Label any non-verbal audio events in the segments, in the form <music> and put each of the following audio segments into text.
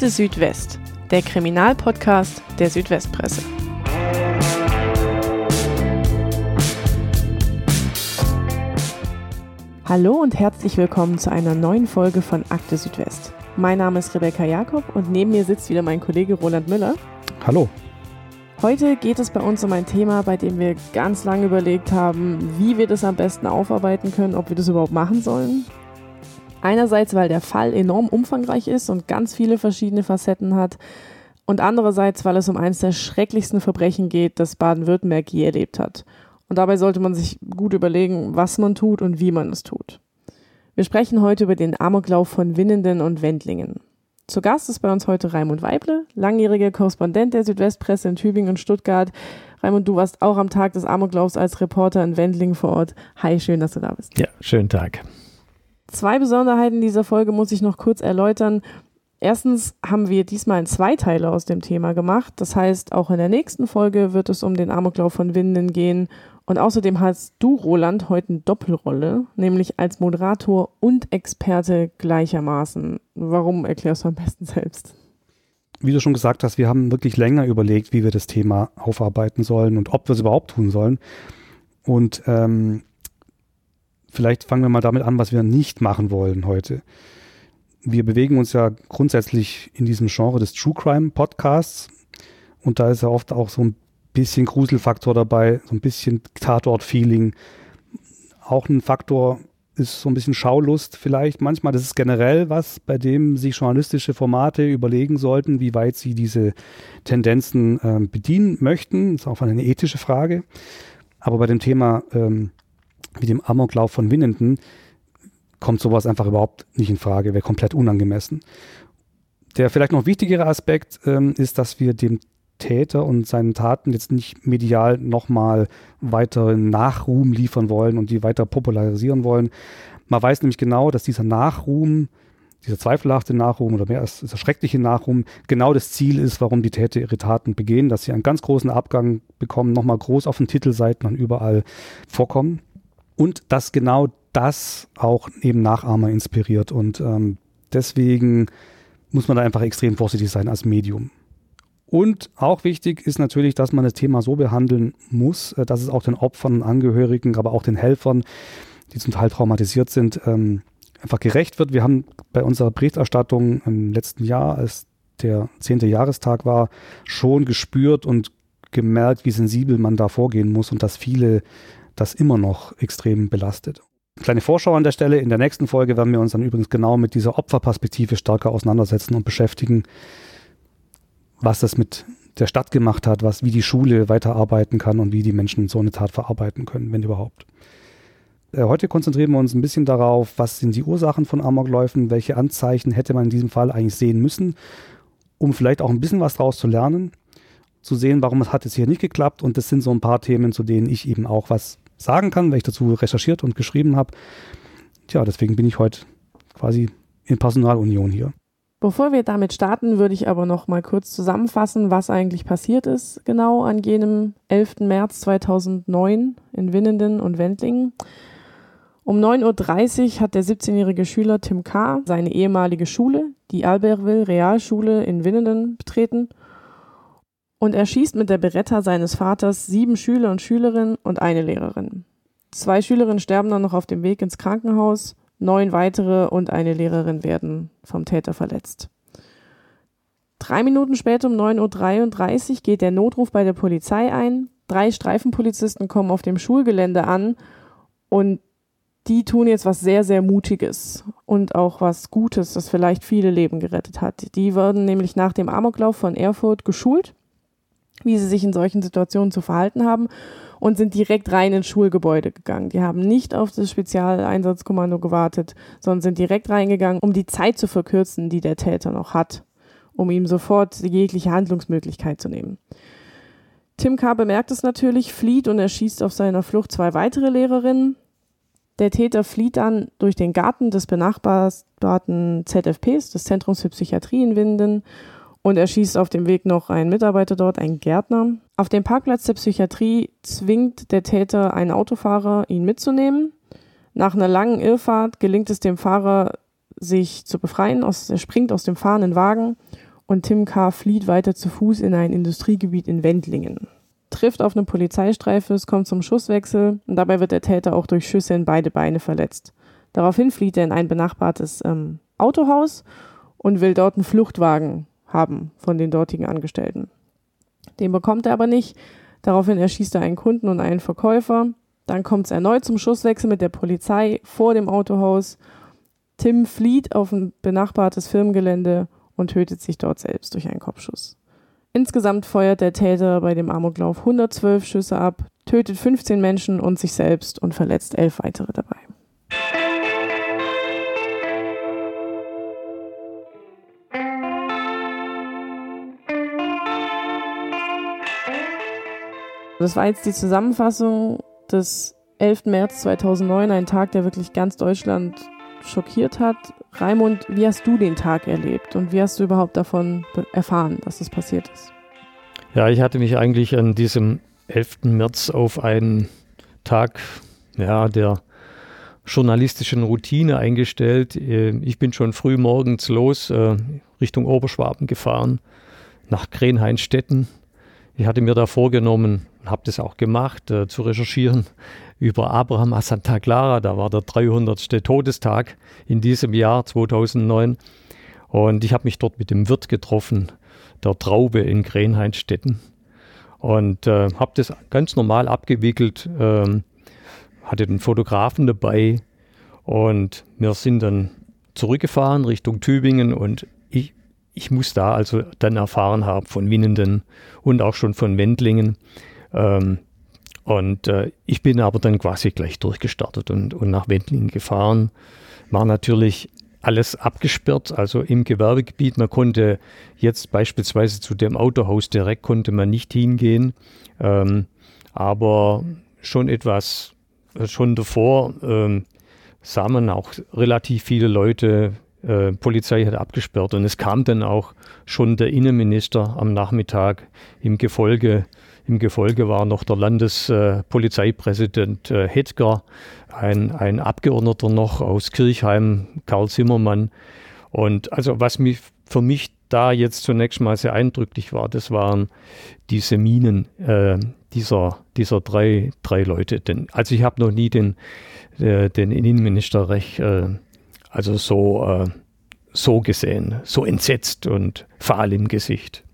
Akte Südwest, der Kriminalpodcast der Südwestpresse. Hallo und herzlich willkommen zu einer neuen Folge von Akte Südwest. Mein Name ist Rebecca Jakob und neben mir sitzt wieder mein Kollege Roland Müller. Hallo. Heute geht es bei uns um ein Thema, bei dem wir ganz lange überlegt haben, wie wir das am besten aufarbeiten können, ob wir das überhaupt machen sollen. Einerseits, weil der Fall enorm umfangreich ist und ganz viele verschiedene Facetten hat. Und andererseits, weil es um eines der schrecklichsten Verbrechen geht, das Baden-Württemberg je erlebt hat. Und dabei sollte man sich gut überlegen, was man tut und wie man es tut. Wir sprechen heute über den Amoklauf von Winnenden und Wendlingen. Zu Gast ist bei uns heute Raimund Weible, langjähriger Korrespondent der Südwestpresse in Tübingen und Stuttgart. Raimund, du warst auch am Tag des Amoklaufs als Reporter in Wendlingen vor Ort. Hi, schön, dass du da bist. Ja, schönen Tag. Zwei Besonderheiten dieser Folge muss ich noch kurz erläutern. Erstens haben wir diesmal ein Zweiteiler aus dem Thema gemacht. Das heißt, auch in der nächsten Folge wird es um den Amoklauf von Winden gehen. Und außerdem hast du, Roland, heute eine Doppelrolle, nämlich als Moderator und Experte gleichermaßen. Warum erklärst du am besten selbst? Wie du schon gesagt hast, wir haben wirklich länger überlegt, wie wir das Thema aufarbeiten sollen und ob wir es überhaupt tun sollen. Und ähm, vielleicht fangen wir mal damit an, was wir nicht machen wollen heute. Wir bewegen uns ja grundsätzlich in diesem Genre des True Crime Podcasts und da ist ja oft auch so ein bisschen Gruselfaktor dabei, so ein bisschen Tatort-Feeling. Auch ein Faktor ist so ein bisschen Schaulust vielleicht manchmal. Das ist generell was, bei dem sich journalistische Formate überlegen sollten, wie weit sie diese Tendenzen ähm, bedienen möchten. Das ist auch eine ethische Frage. Aber bei dem Thema ähm, wie dem Amoklauf von Winnenden kommt sowas einfach überhaupt nicht in Frage, wäre komplett unangemessen. Der vielleicht noch wichtigere Aspekt ähm, ist, dass wir dem Täter und seinen Taten jetzt nicht medial nochmal weiteren Nachruhm liefern wollen und die weiter popularisieren wollen. Man weiß nämlich genau, dass dieser Nachruhm, dieser zweifelhafte Nachruhm oder mehr als dieser schreckliche Nachruhm genau das Ziel ist, warum die Täter ihre Taten begehen, dass sie einen ganz großen Abgang bekommen, nochmal groß auf den Titelseiten und überall vorkommen und dass genau das auch eben Nachahmer inspiriert. Und ähm, deswegen muss man da einfach extrem vorsichtig sein als Medium. Und auch wichtig ist natürlich, dass man das Thema so behandeln muss, äh, dass es auch den Opfern, Angehörigen, aber auch den Helfern, die zum Teil traumatisiert sind, ähm, einfach gerecht wird. Wir haben bei unserer Berichterstattung im letzten Jahr, als der zehnte Jahrestag war, schon gespürt und gemerkt, wie sensibel man da vorgehen muss und dass viele das immer noch extrem belastet. Kleine Vorschau an der Stelle. In der nächsten Folge werden wir uns dann übrigens genau mit dieser Opferperspektive stärker auseinandersetzen und beschäftigen, was das mit der Stadt gemacht hat, was, wie die Schule weiterarbeiten kann und wie die Menschen so eine Tat verarbeiten können, wenn überhaupt. Äh, heute konzentrieren wir uns ein bisschen darauf, was sind die Ursachen von Amokläufen, welche Anzeichen hätte man in diesem Fall eigentlich sehen müssen, um vielleicht auch ein bisschen was daraus zu lernen, zu sehen, warum es hat es hier nicht geklappt. Und das sind so ein paar Themen, zu denen ich eben auch was sagen kann, weil ich dazu recherchiert und geschrieben habe. Tja, deswegen bin ich heute quasi in Personalunion hier. Bevor wir damit starten, würde ich aber noch mal kurz zusammenfassen, was eigentlich passiert ist, genau an jenem 11. März 2009 in Winnenden und Wendlingen. Um 9.30 Uhr hat der 17-jährige Schüler Tim K. seine ehemalige Schule, die Albertville Realschule in Winnenden, betreten und er schießt mit der Beretta seines Vaters sieben Schüler und Schülerinnen und eine Lehrerin. Zwei Schülerinnen sterben dann noch auf dem Weg ins Krankenhaus, neun weitere und eine Lehrerin werden vom Täter verletzt. Drei Minuten später um 9.33 Uhr geht der Notruf bei der Polizei ein. Drei Streifenpolizisten kommen auf dem Schulgelände an und die tun jetzt was sehr, sehr Mutiges und auch was Gutes, das vielleicht viele Leben gerettet hat. Die wurden nämlich nach dem Amoklauf von Erfurt geschult wie sie sich in solchen Situationen zu verhalten haben und sind direkt rein ins Schulgebäude gegangen. Die haben nicht auf das Spezialeinsatzkommando gewartet, sondern sind direkt reingegangen, um die Zeit zu verkürzen, die der Täter noch hat, um ihm sofort jegliche Handlungsmöglichkeit zu nehmen. Tim K. bemerkt es natürlich, flieht und erschießt auf seiner Flucht zwei weitere Lehrerinnen. Der Täter flieht dann durch den Garten des benachbarten ZFPs, des Zentrums für Psychiatrie in Winden, und er schießt auf dem Weg noch einen Mitarbeiter dort, einen Gärtner. Auf dem Parkplatz der Psychiatrie zwingt der Täter einen Autofahrer, ihn mitzunehmen. Nach einer langen Irrfahrt gelingt es dem Fahrer, sich zu befreien. er springt aus dem fahrenden Wagen und Tim K. flieht weiter zu Fuß in ein Industriegebiet in Wendlingen. Trifft auf eine Polizeistreife, es kommt zum Schusswechsel und dabei wird der Täter auch durch Schüsse in beide Beine verletzt. Daraufhin flieht er in ein benachbartes ähm, Autohaus und will dort einen Fluchtwagen haben von den dortigen Angestellten. Den bekommt er aber nicht. Daraufhin erschießt er einen Kunden und einen Verkäufer. Dann kommt es erneut zum Schusswechsel mit der Polizei vor dem Autohaus. Tim flieht auf ein benachbartes Firmengelände und tötet sich dort selbst durch einen Kopfschuss. Insgesamt feuert der Täter bei dem Amoklauf 112 Schüsse ab, tötet 15 Menschen und sich selbst und verletzt elf weitere dabei. Das war jetzt die Zusammenfassung des 11. März 2009, ein Tag, der wirklich ganz Deutschland schockiert hat. Raimund, wie hast du den Tag erlebt und wie hast du überhaupt davon erfahren, dass das passiert ist? Ja, ich hatte mich eigentlich an diesem 11. März auf einen Tag ja, der journalistischen Routine eingestellt. Äh, ich bin schon früh morgens los äh, Richtung Oberschwaben gefahren, nach Krenheinstetten. Ich hatte mir da vorgenommen, habe das auch gemacht, äh, zu recherchieren <laughs> über Abraham a Santa Clara. Da war der 300. Todestag in diesem Jahr 2009. Und ich habe mich dort mit dem Wirt getroffen, der Traube in Grenheinstetten. Und äh, habe das ganz normal abgewickelt, ähm, hatte den Fotografen dabei und wir sind dann zurückgefahren Richtung Tübingen und ich, ich muss da also dann erfahren haben von Winnenden und auch schon von Wendlingen, ähm, und äh, ich bin aber dann quasi gleich durchgestartet und, und nach Wendlingen gefahren. War natürlich alles abgesperrt, also im Gewerbegebiet. Man konnte jetzt beispielsweise zu dem Autohaus direkt konnte man nicht hingehen, ähm, aber schon etwas, schon davor ähm, sah man auch relativ viele Leute, äh, Polizei hat abgesperrt und es kam dann auch schon der Innenminister am Nachmittag im Gefolge im Gefolge war noch der Landespolizeipräsident äh, Hedger, ein, ein Abgeordneter noch aus Kirchheim, Karl Zimmermann. Und also was mich für mich da jetzt zunächst mal sehr eindrücklich war, das waren diese Minen äh, dieser, dieser drei, drei Leute. Denn, also ich habe noch nie den, äh, den Innenminister recht, äh, also so, äh, so gesehen, so entsetzt und fahl im Gesicht.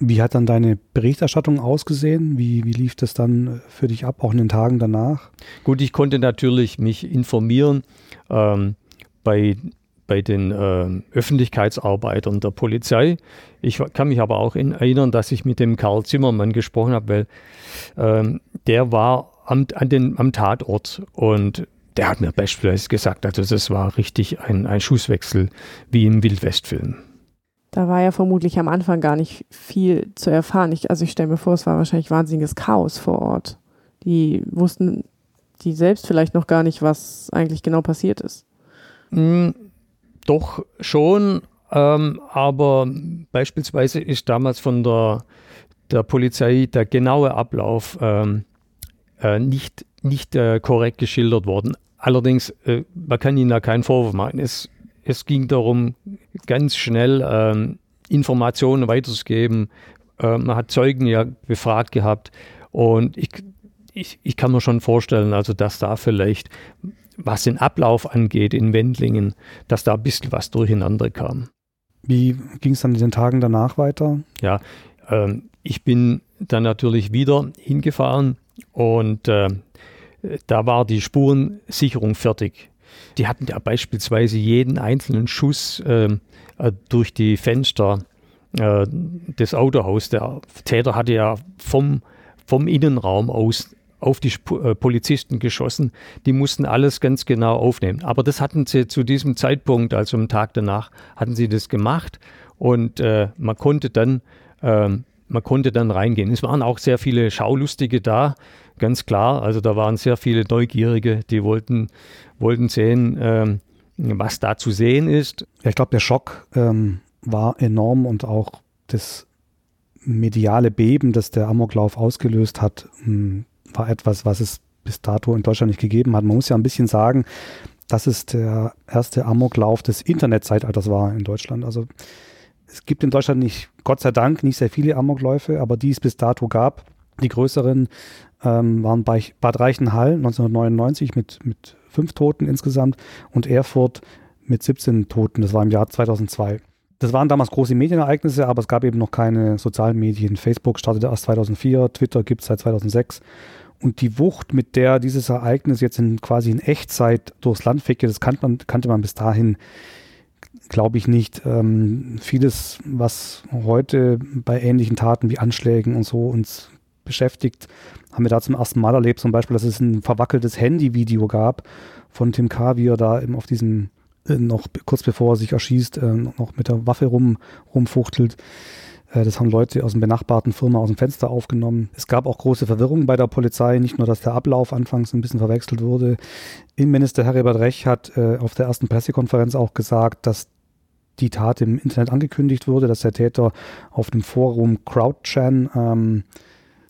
Wie hat dann deine Berichterstattung ausgesehen? Wie, wie lief das dann für dich ab, auch in den Tagen danach? Gut, ich konnte natürlich mich informieren ähm, bei, bei den äh, Öffentlichkeitsarbeitern der Polizei. Ich kann mich aber auch in, erinnern, dass ich mit dem Karl Zimmermann gesprochen habe, weil ähm, der war am, an den, am Tatort und der hat mir beispielsweise gesagt, also das war richtig ein, ein Schusswechsel wie im Wildwestfilm. Da war ja vermutlich am Anfang gar nicht viel zu erfahren. Ich, also ich stelle mir vor, es war wahrscheinlich wahnsinniges Chaos vor Ort. Die wussten, die selbst vielleicht noch gar nicht, was eigentlich genau passiert ist. Mm, doch schon, ähm, aber beispielsweise ist damals von der, der Polizei der genaue Ablauf ähm, äh, nicht, nicht äh, korrekt geschildert worden. Allerdings, äh, man kann ihnen da keinen Vorwurf machen. Es es ging darum, ganz schnell ähm, Informationen weiterzugeben. Äh, man hat Zeugen ja befragt gehabt und ich, ich, ich kann mir schon vorstellen, also dass da vielleicht, was den Ablauf angeht in Wendlingen, dass da ein bisschen was durcheinander kam. Wie ging es dann in den Tagen danach weiter? Ja, ähm, ich bin dann natürlich wieder hingefahren und äh, da war die Spurensicherung fertig. Die hatten ja beispielsweise jeden einzelnen Schuss ähm, äh, durch die Fenster äh, des Autohaus. Der Täter hatte ja vom, vom Innenraum aus auf die äh, Polizisten geschossen. Die mussten alles ganz genau aufnehmen. Aber das hatten sie zu diesem Zeitpunkt, also am Tag danach, hatten sie das gemacht und äh, man konnte dann ähm, man konnte dann reingehen. Es waren auch sehr viele Schaulustige da, ganz klar. Also da waren sehr viele Neugierige, die wollten, wollten sehen, ähm, was da zu sehen ist. Ich glaube, der Schock ähm, war enorm und auch das mediale Beben, das der Amoklauf ausgelöst hat, mh, hm, war etwas, was es bis dato in Deutschland nicht gegeben hat. Man muss ja ein bisschen sagen, dass es der erste Amoklauf des Internetzeitalters war in Deutschland. Also Es gibt in Deutschland nicht, Gott sei Dank, nicht sehr viele Amokläufe, aber die es bis dato gab. Die größeren ähm, waren bei Bad Reichenhall 1999 mit, mit fünf Toten insgesamt und Erfurt mit 17 Toten. Das war im Jahr 2002. Das waren damals große Medienereignisse, aber es gab eben noch keine sozialen Medien. Facebook startete erst 2004, Twitter gibt es seit 2006. Und die Wucht, mit der dieses Ereignis jetzt in, quasi in Echtzeit durchs Land fegte, das kannte man, kannte man bis dahin, glaube ich, nicht. Ähm, vieles, was heute bei ähnlichen Taten wie Anschlägen und so uns beschäftigt, haben wir da zum ersten Mal erlebt. Zum Beispiel, dass es ein verwackeltes Handyvideo gab von Tim K., wie er da eben auf diesem äh, noch kurz bevor er sich erschießt, äh, noch mit der Waffe rum, rumfuchtelt. Äh, das haben Leute aus dem benachbarten Firma aus dem Fenster aufgenommen. Es gab auch große Verwirrung bei der Polizei, nicht nur, dass der Ablauf anfangs ein bisschen verwechselt wurde. Innenminister Herbert Rech hat äh, auf der ersten Pressekonferenz auch gesagt, dass die Tat im Internet angekündigt wurde, dass der Täter auf dem Forum CrowdChan ähm,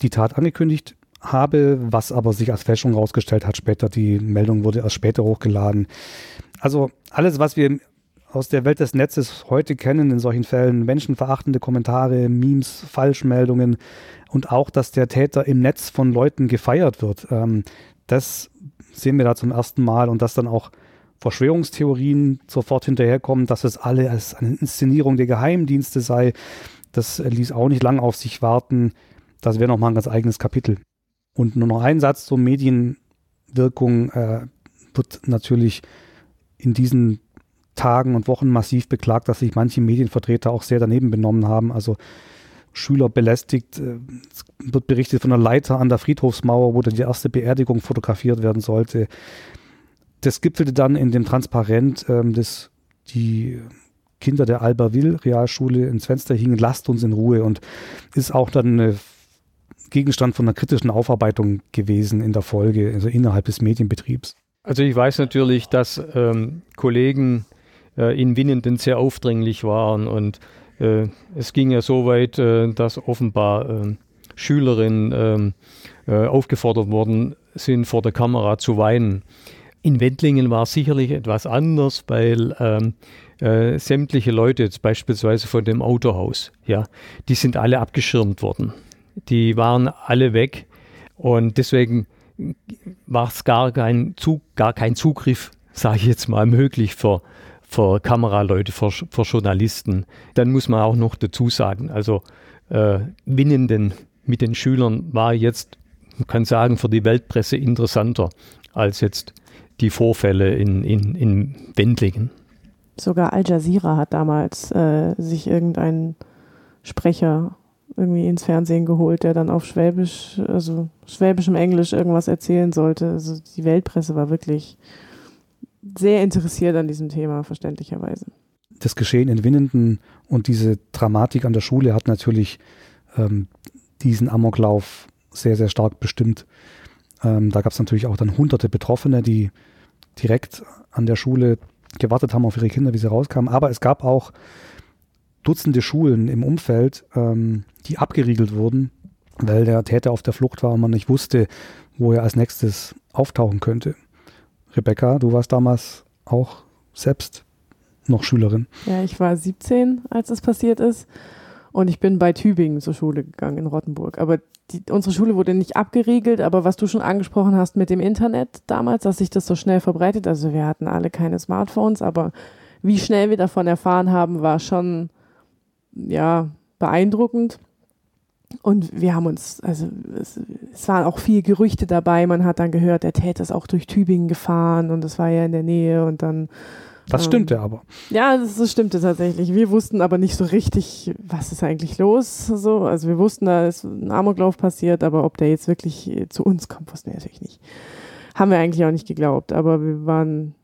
die Tat angekündigt habe, was aber sich als Fälschung herausgestellt hat später. Die Meldung wurde erst später hochgeladen. Also alles, was wir aus der Welt des Netzes heute kennen in solchen Fällen, menschenverachtende Kommentare, Memes, Falschmeldungen und auch, dass der Täter im Netz von Leuten gefeiert wird, ähm, das sehen wir da zum ersten Mal und dass dann auch Verschwörungstheorien sofort hinterherkommen, dass es alle als eine Inszenierung der Geheimdienste sei, das ließ auch nicht lange auf sich warten. Das wäre nochmal ein ganz eigenes Kapitel. Und nur noch ein Satz zur Medienwirkung äh, wird natürlich in diesen Tagen und Wochen massiv beklagt, dass sich manche Medienvertreter auch sehr daneben benommen haben. Also Schüler belästigt. Äh, wird berichtet von einer Leiter an der Friedhofsmauer, wo dann die erste Beerdigung fotografiert werden sollte. Das gipfelte dann in dem Transparent, ähm, das die Kinder der Alberville Realschule ins Fenster hingen, lasst uns in Ruhe und ist auch dann eine Gegenstand von einer kritischen Aufarbeitung gewesen in der Folge, also innerhalb des Medienbetriebs. Also ich weiß natürlich, dass ähm, Kollegen äh, in Winnenden sehr aufdringlich waren und äh, es ging ja so weit, äh, dass offenbar ähm, Schülerinnen ähm, äh, aufgefordert worden sind, vor der Kamera zu weinen. In Wendlingen war es sicherlich etwas anders, weil ähm, äh, sämtliche Leute, jetzt beispielsweise von dem Autohaus, ja, die sind alle abgeschirmt worden. Die waren alle weg und deswegen war es gar kein, gar kein Zugriff, sage ich jetzt mal, möglich für, für Kameraleute, für, für Journalisten. Dann muss man auch noch dazu sagen, also äh, Winnenden mit den Schülern war jetzt, man kann sagen, für die Weltpresse interessanter als jetzt die Vorfälle in, in, in Wendlingen. Sogar Al Jazeera hat damals äh, sich irgendeinen Sprecher irgendwie ins Fernsehen geholt, der dann auf Schwäbisch, also schwäbischem Englisch irgendwas erzählen sollte. Also die Weltpresse war wirklich sehr interessiert an diesem Thema, verständlicherweise. Das Geschehen in Winnenden und diese Dramatik an der Schule hat natürlich ähm, diesen Amoklauf sehr, sehr stark bestimmt. Ähm, da gab es natürlich auch dann hunderte Betroffene, die direkt an der Schule gewartet haben auf ihre Kinder, wie sie rauskamen. Aber es gab auch Dutzende Schulen im Umfeld, ähm, die abgeriegelt wurden, weil der Täter auf der Flucht war und man nicht wusste, wo er als nächstes auftauchen könnte. Rebecca, du warst damals auch selbst noch Schülerin. Ja, ich war 17, als es passiert ist. Und ich bin bei Tübingen zur Schule gegangen in Rottenburg. Aber die, unsere Schule wurde nicht abgeriegelt, aber was du schon angesprochen hast mit dem Internet damals, dass sich das so schnell verbreitet, also wir hatten alle keine Smartphones, aber wie schnell wir davon erfahren haben, war schon ja beeindruckend. Und wir haben uns, also es, es, waren auch viele Gerüchte dabei. Man hat dann gehört, der Täter ist auch durch Tübingen gefahren und das war ja in der Nähe und dann. Das ähm, stimmte aber. Ja, das, das, stimmte tatsächlich. Wir wussten aber nicht so richtig, was ist eigentlich los. So, also wir wussten, da ist ein Amoklauf passiert, aber ob der jetzt wirklich zu uns kommt, wussten wir natürlich nicht. Haben wir eigentlich auch nicht geglaubt, aber wir waren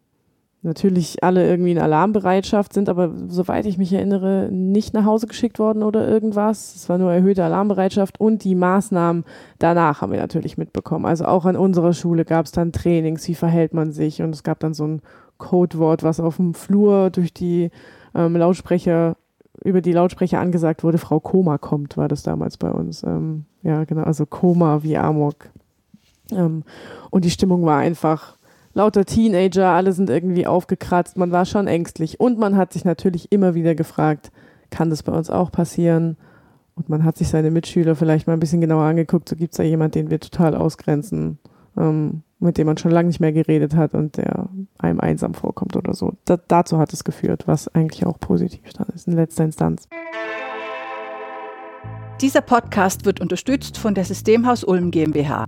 natürlich alle irgendwie in Alarmbereitschaft sind, aber soweit ich mich erinnere, nicht nach Hause geschickt worden oder irgendwas. Es war nur erhöhte Alarmbereitschaft und die Maßnahmen danach haben wir natürlich mitbekommen. Also auch an unserer Schule gab es dann Trainings, wie verhält man sich und es gab dann so ein Codewort, was auf dem Flur durch die ähm, Lautsprecher über die Lautsprecher angesagt wurde, Frau Koma kommt, war das damals bei uns. Ähm, ja, genau, also Koma wie Amok. Ähm, und die Stimmung war einfach lauter Teenager, alle sind irgendwie aufgekratzt, man war schon ängstlich und man hat sich natürlich immer wieder gefragt, kann das bei uns auch passieren? Und man hat sich seine Mitschüler vielleicht mal ein bisschen genauer angeguckt, so gibt es da jemanden, den wir total ausgrenzen, ähm, mit dem man schon lange nicht mehr geredet hat und der einem einsam vorkommt oder so. Da, dazu hat es geführt, was eigentlich auch positiv dann ist in letzter Instanz. Dieser Podcast wird unterstützt von der Systemhaus Ulm GmbH.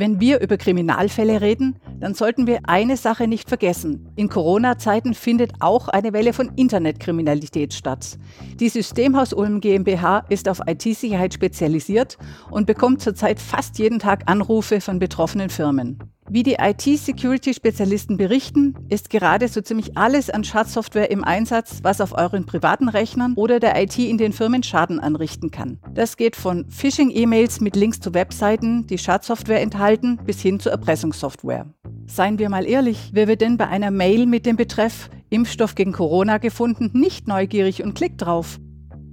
Wenn wir über Kriminalfälle reden, dann sollten wir eine Sache nicht vergessen. In Corona-Zeiten findet auch eine Welle von Internetkriminalität statt. Die Systemhaus Ulm GmbH ist auf IT-Sicherheit spezialisiert und bekommt zurzeit fast jeden Tag Anrufe von betroffenen Firmen. Wie die IT-Security-Spezialisten berichten, ist gerade so ziemlich alles an Schadsoftware im Einsatz, was auf euren privaten Rechnern oder der IT in den Firmen Schaden anrichten kann. Das geht von Phishing-E-Mails mit Links zu Webseiten, die Schadsoftware enthalten, bis hin zu Erpressungssoftware. Seien wir mal ehrlich, wer wird denn bei einer Mail mit dem Betreff Impfstoff gegen Corona gefunden nicht neugierig und klickt drauf?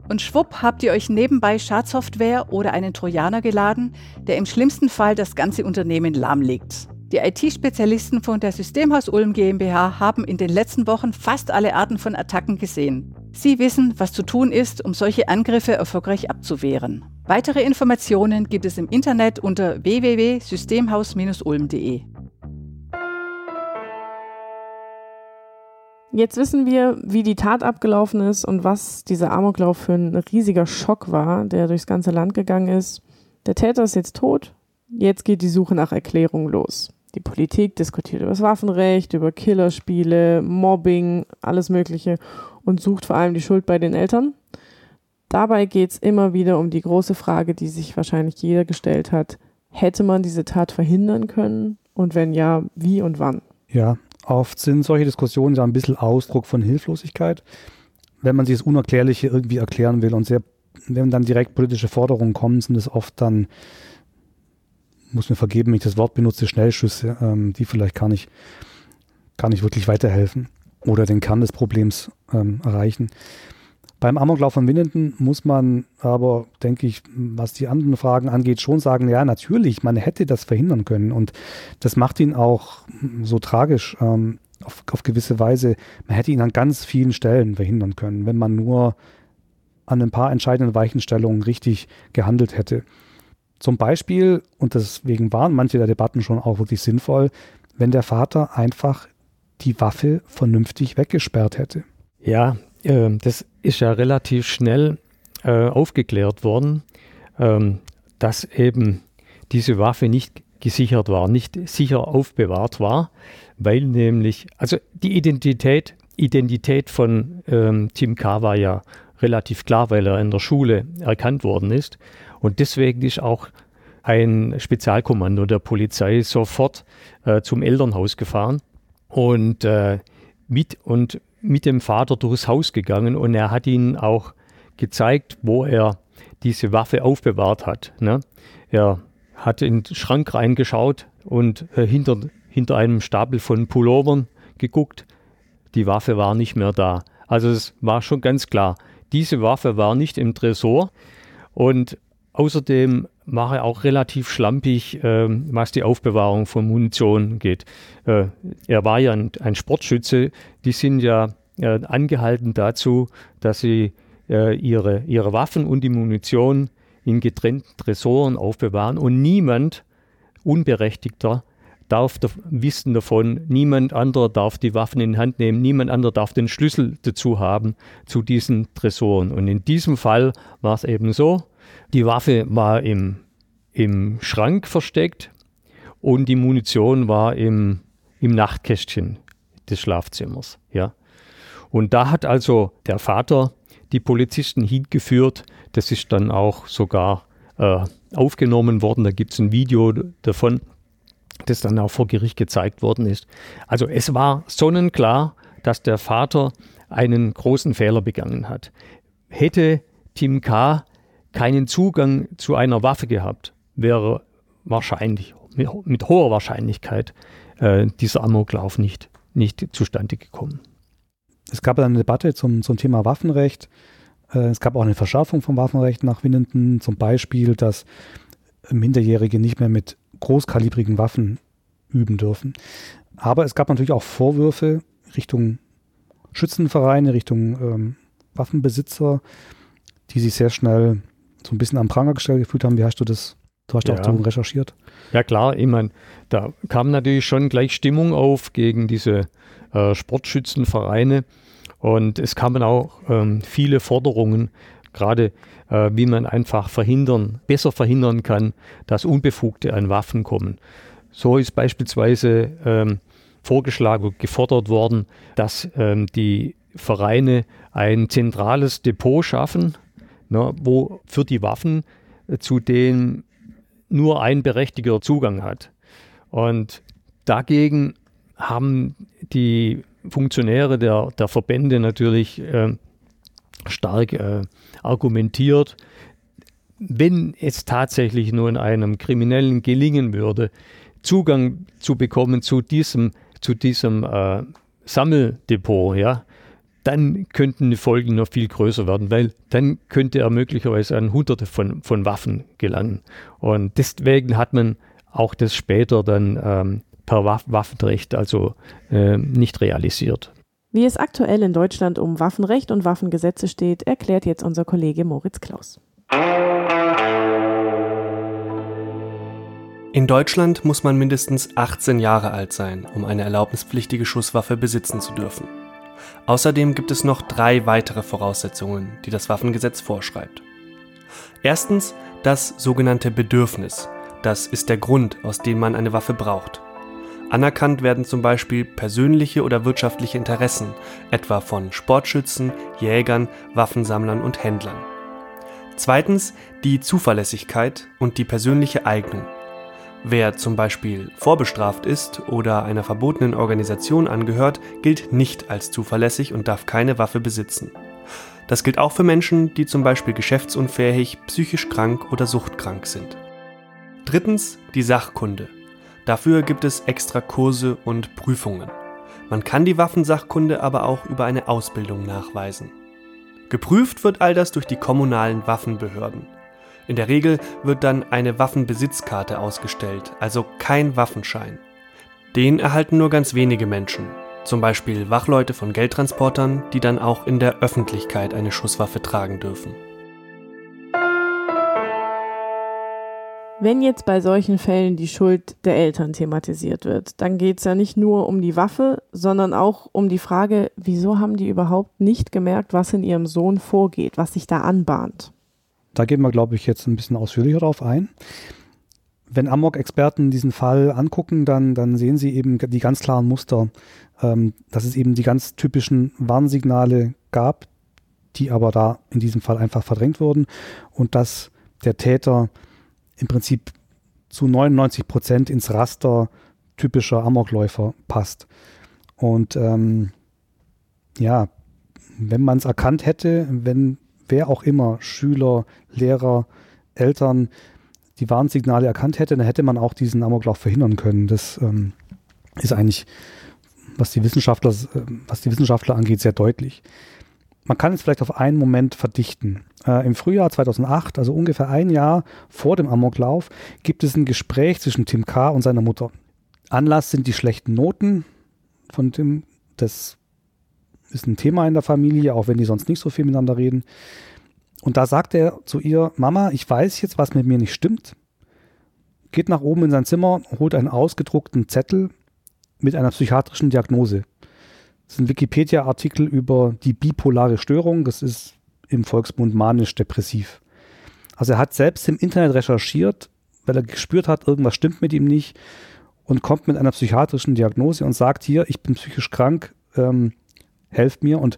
Und schwupp habt ihr euch nebenbei Schadsoftware oder einen Trojaner geladen, der im schlimmsten Fall das ganze Unternehmen lahmlegt. Die IT-Spezialisten von der Systemhaus Ulm GmbH haben in den letzten Wochen fast alle Arten von Attacken gesehen. Sie wissen, was zu tun ist, um solche Angriffe erfolgreich abzuwehren. Weitere Informationen gibt es im Internet unter www.systemhaus-ulm.de. Jetzt wissen wir, wie die Tat abgelaufen ist und was dieser Amoklauf für ein riesiger Schock war, der durchs ganze Land gegangen ist. Der Täter ist jetzt tot. Jetzt geht die Suche nach Erklärung los. Die Politik diskutiert über das Waffenrecht, über Killerspiele, Mobbing, alles Mögliche und sucht vor allem die Schuld bei den Eltern. Dabei geht es immer wieder um die große Frage, die sich wahrscheinlich jeder gestellt hat. Hätte man diese Tat verhindern können? Und wenn ja, wie und wann? Ja, oft sind solche Diskussionen ja ein bisschen Ausdruck von Hilflosigkeit. Wenn man sich das Unerklärliche irgendwie erklären will und sehr, wenn dann direkt politische Forderungen kommen, sind es oft dann muss mir vergeben, wenn ich das Wort benutze, Schnellschüsse, ähm, die vielleicht gar nicht, gar nicht wirklich weiterhelfen oder den Kern des Problems ähm, erreichen. Beim Amoklauf von Winnenden muss man aber, denke ich, was die anderen Fragen angeht, schon sagen, ja, natürlich, man hätte das verhindern können. Und das macht ihn auch so tragisch ähm, auf, auf gewisse Weise. Man hätte ihn an ganz vielen Stellen verhindern können, wenn man nur an ein paar entscheidenden Weichenstellungen richtig gehandelt hätte. Zum Beispiel, und deswegen waren manche der Debatten schon auch wirklich sinnvoll, wenn der Vater einfach die Waffe vernünftig weggesperrt hätte. Ja, äh, das ist ja relativ schnell äh, aufgeklärt worden, ähm, dass eben diese Waffe nicht gesichert war, nicht sicher aufbewahrt war, weil nämlich, also die Identität, Identität von ähm, Tim K. war ja relativ klar, weil er in der Schule erkannt worden ist. Und deswegen ist auch ein Spezialkommando der Polizei sofort äh, zum Elternhaus gefahren und, äh, mit, und mit dem Vater durchs Haus gegangen und er hat ihnen auch gezeigt, wo er diese Waffe aufbewahrt hat. Ne? Er hat in den Schrank reingeschaut und äh, hinter, hinter einem Stapel von Pullovern geguckt. Die Waffe war nicht mehr da. Also es war schon ganz klar, diese Waffe war nicht im Tresor und Außerdem mache auch relativ schlampig, äh, was die Aufbewahrung von Munition geht. Äh, er war ja ein, ein, Sportschütze. Die sind ja äh, angehalten dazu, dass sie äh, ihre, ihre Waffen und die Munition in getrennten Tresoren aufbewahren und niemand Unberechtigter darf da wissen davon, niemand anderer darf die Waffen in die Hand nehmen, niemand anderer darf den Schlüssel dazu haben zu diesen Tresoren. Und in diesem Fall war es eben so, die Waffe war im, im Schrank versteckt und die Munition war im, im Nachtkästchen des Schlafzimmers. Ja. Und da hat also der Vater die Polizisten hingeführt. Das ist dann auch sogar äh, aufgenommen worden. Da gibt es ein Video davon, das dann auch vor Gericht gezeigt worden ist. Also es war sonnenklar, dass der Vater einen großen Fehler begangen hat. Hätte Tim K keinen Zugang zu einer Waffe gehabt, wäre wahrscheinlich, mit, hoher Wahrscheinlichkeit, äh, dieser Amoklauf nicht, nicht zustande gekommen. Es gab eine Debatte zum, zum Thema Waffenrecht. Äh, es gab auch eine Verschärfung vom Waffenrecht nach Winnenden, zum Beispiel, dass Minderjährige nicht mehr mit großkalibrigen Waffen üben dürfen. Aber es gab natürlich auch Vorwürfe Richtung Schützenvereine, Richtung ähm, Waffenbesitzer, die sich sehr schnell so ein bisschen am Pranger gestellt gefühlt haben. Wie hast du das? Du hast ja. auch so recherchiert. Ja klar, ich meine, da kam natürlich schon gleich Stimmung auf gegen diese äh, Sportschützenvereine und es kamen auch ähm, viele Forderungen, gerade äh, wie man einfach verhindern, besser verhindern kann, dass Unbefugte an Waffen kommen. So ist beispielsweise ähm, vorgeschlagen, gefordert worden, dass ähm, die Vereine ein zentrales Depot schaffen, ne, wo für die Waffen, äh, zu denen nur ein berechtigter Zugang hat. Und dagegen haben die Funktionäre der, der Verbände natürlich äh, stark äh, argumentiert, wenn es tatsächlich nur in einem Kriminellen gelingen würde, Zugang zu bekommen zu diesem, zu diesem äh, Sammeldepot, ja, dann könnten die Folgen noch viel größer werden, weil dann könnte er möglicherweise an Hunderte von, von Waffen gelangen. Und deswegen hat man auch das später dann ähm, per Waffenrecht also äh, nicht realisiert. Wie es aktuell in Deutschland um Waffenrecht und Waffengesetze steht, erklärt jetzt unser Kollege Moritz Klaus. In Deutschland muss man mindestens 18 Jahre alt sein, um eine erlaubnispflichtige Schusswaffe besitzen zu dürfen. Außerdem gibt es noch drei weitere Voraussetzungen, die das Waffengesetz vorschreibt. Erstens das sogenannte Bedürfnis. Das ist der Grund, aus dem man eine Waffe braucht. Anerkannt werden zum Beispiel persönliche oder wirtschaftliche Interessen, etwa von Sportschützen, Jägern, Waffensammlern und Händlern. Zweitens die Zuverlässigkeit und die persönliche Eignung. Wer zum Beispiel vorbestraft ist oder einer verbotenen Organisation angehört, gilt nicht als zuverlässig und darf keine Waffe besitzen. Das gilt auch für Menschen, die zum Beispiel geschäftsunfähig, psychisch krank oder suchtkrank sind. Drittens die Sachkunde. Dafür gibt es extra Kurse und Prüfungen. Man kann die Waffensachkunde aber auch über eine Ausbildung nachweisen. Geprüft wird all das durch die kommunalen Waffenbehörden. In der Regel wird dann eine Waffenbesitzkarte ausgestellt, also kein Waffenschein. Den erhalten nur ganz wenige Menschen, zum Beispiel Wachleute von Geldtransportern, die dann auch in der Öffentlichkeit eine Schusswaffe tragen dürfen. Wenn jetzt bei solchen Fällen die Schuld der Eltern thematisiert wird, dann geht es ja nicht nur um die Waffe, sondern auch um die Frage, wieso haben die überhaupt nicht gemerkt, was in ihrem Sohn vorgeht, was sich da anbahnt. Da gehen wir, glaube ich, jetzt ein bisschen ausführlicher drauf ein. Wenn Amok-Experten diesen Fall angucken, dann, dann sehen sie eben die ganz klaren Muster, ähm, dass es eben die ganz typischen Warnsignale gab, die aber da in diesem Fall einfach verdrängt wurden und dass der Täter im Prinzip zu 99 Prozent ins Raster typischer Amokläufer passt. Und ähm, ja, wenn man es erkannt hätte, wenn wer auch immer, Schüler, Lehrer, Eltern, die Warnsignale erkannt hätte, dann hätte man auch diesen Amoklauf verhindern können. Das ähm, ist eigentlich, was die Wissenschaftler, was die Wissenschaftler angeht, sehr deutlich. Man kann es vielleicht auf einen Moment verdichten. Äh, Im Frühjahr 2008, also ungefähr ein Jahr vor dem Amoklauf, gibt es ein Gespräch zwischen Tim K. und seiner Mutter. Anlass sind die schlechten Noten von Tim. Das ist ein Thema in der Familie, auch wenn die sonst nicht so viel miteinander reden. Und da sagt er zu ihr, Mama, ich weiß jetzt, was mit mir nicht stimmt. Geht nach oben in sein Zimmer, holt einen ausgedruckten Zettel mit einer psychiatrischen Diagnose. Das ist ein Wikipedia-Artikel über die bipolare Störung. Das ist im Volksmund manisch-depressiv. Also er hat selbst im Internet recherchiert, weil er gespürt hat, irgendwas stimmt mit ihm nicht und kommt mit einer psychiatrischen Diagnose und sagt hier, ich bin psychisch krank, ähm, helft mir. Und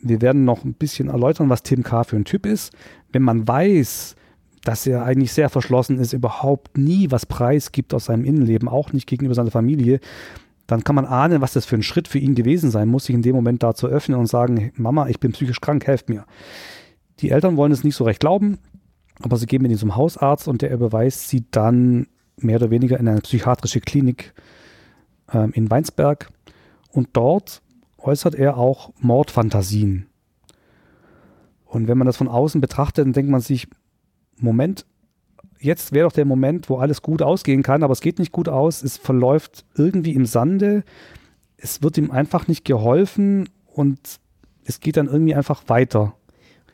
wir werden noch ein bisschen erläutern, was Tim K. für ein Typ ist. Wenn man weiß, dass er eigentlich sehr verschlossen ist, überhaupt nie was preisgibt aus seinem Innenleben, auch nicht gegenüber seiner Familie, dann kann man ahnen, was das für ein Schritt für ihn gewesen sein muss, sich in dem Moment da zu öffnen und sagen, Mama, ich bin psychisch krank, helft mir. Die Eltern wollen es nicht so recht glauben, aber sie gehen mit ihm zum Hausarzt und der überweist sie dann mehr oder weniger in eine psychiatrische Klinik ähm, in Weinsberg. Und dort äußert er auch Mordfantasien. Und wenn man das von außen betrachtet, dann denkt man sich, Moment, jetzt wäre doch der Moment, wo alles gut ausgehen kann, aber es geht nicht gut aus, es verläuft irgendwie im Sande, es wird ihm einfach nicht geholfen und es geht dann irgendwie einfach weiter.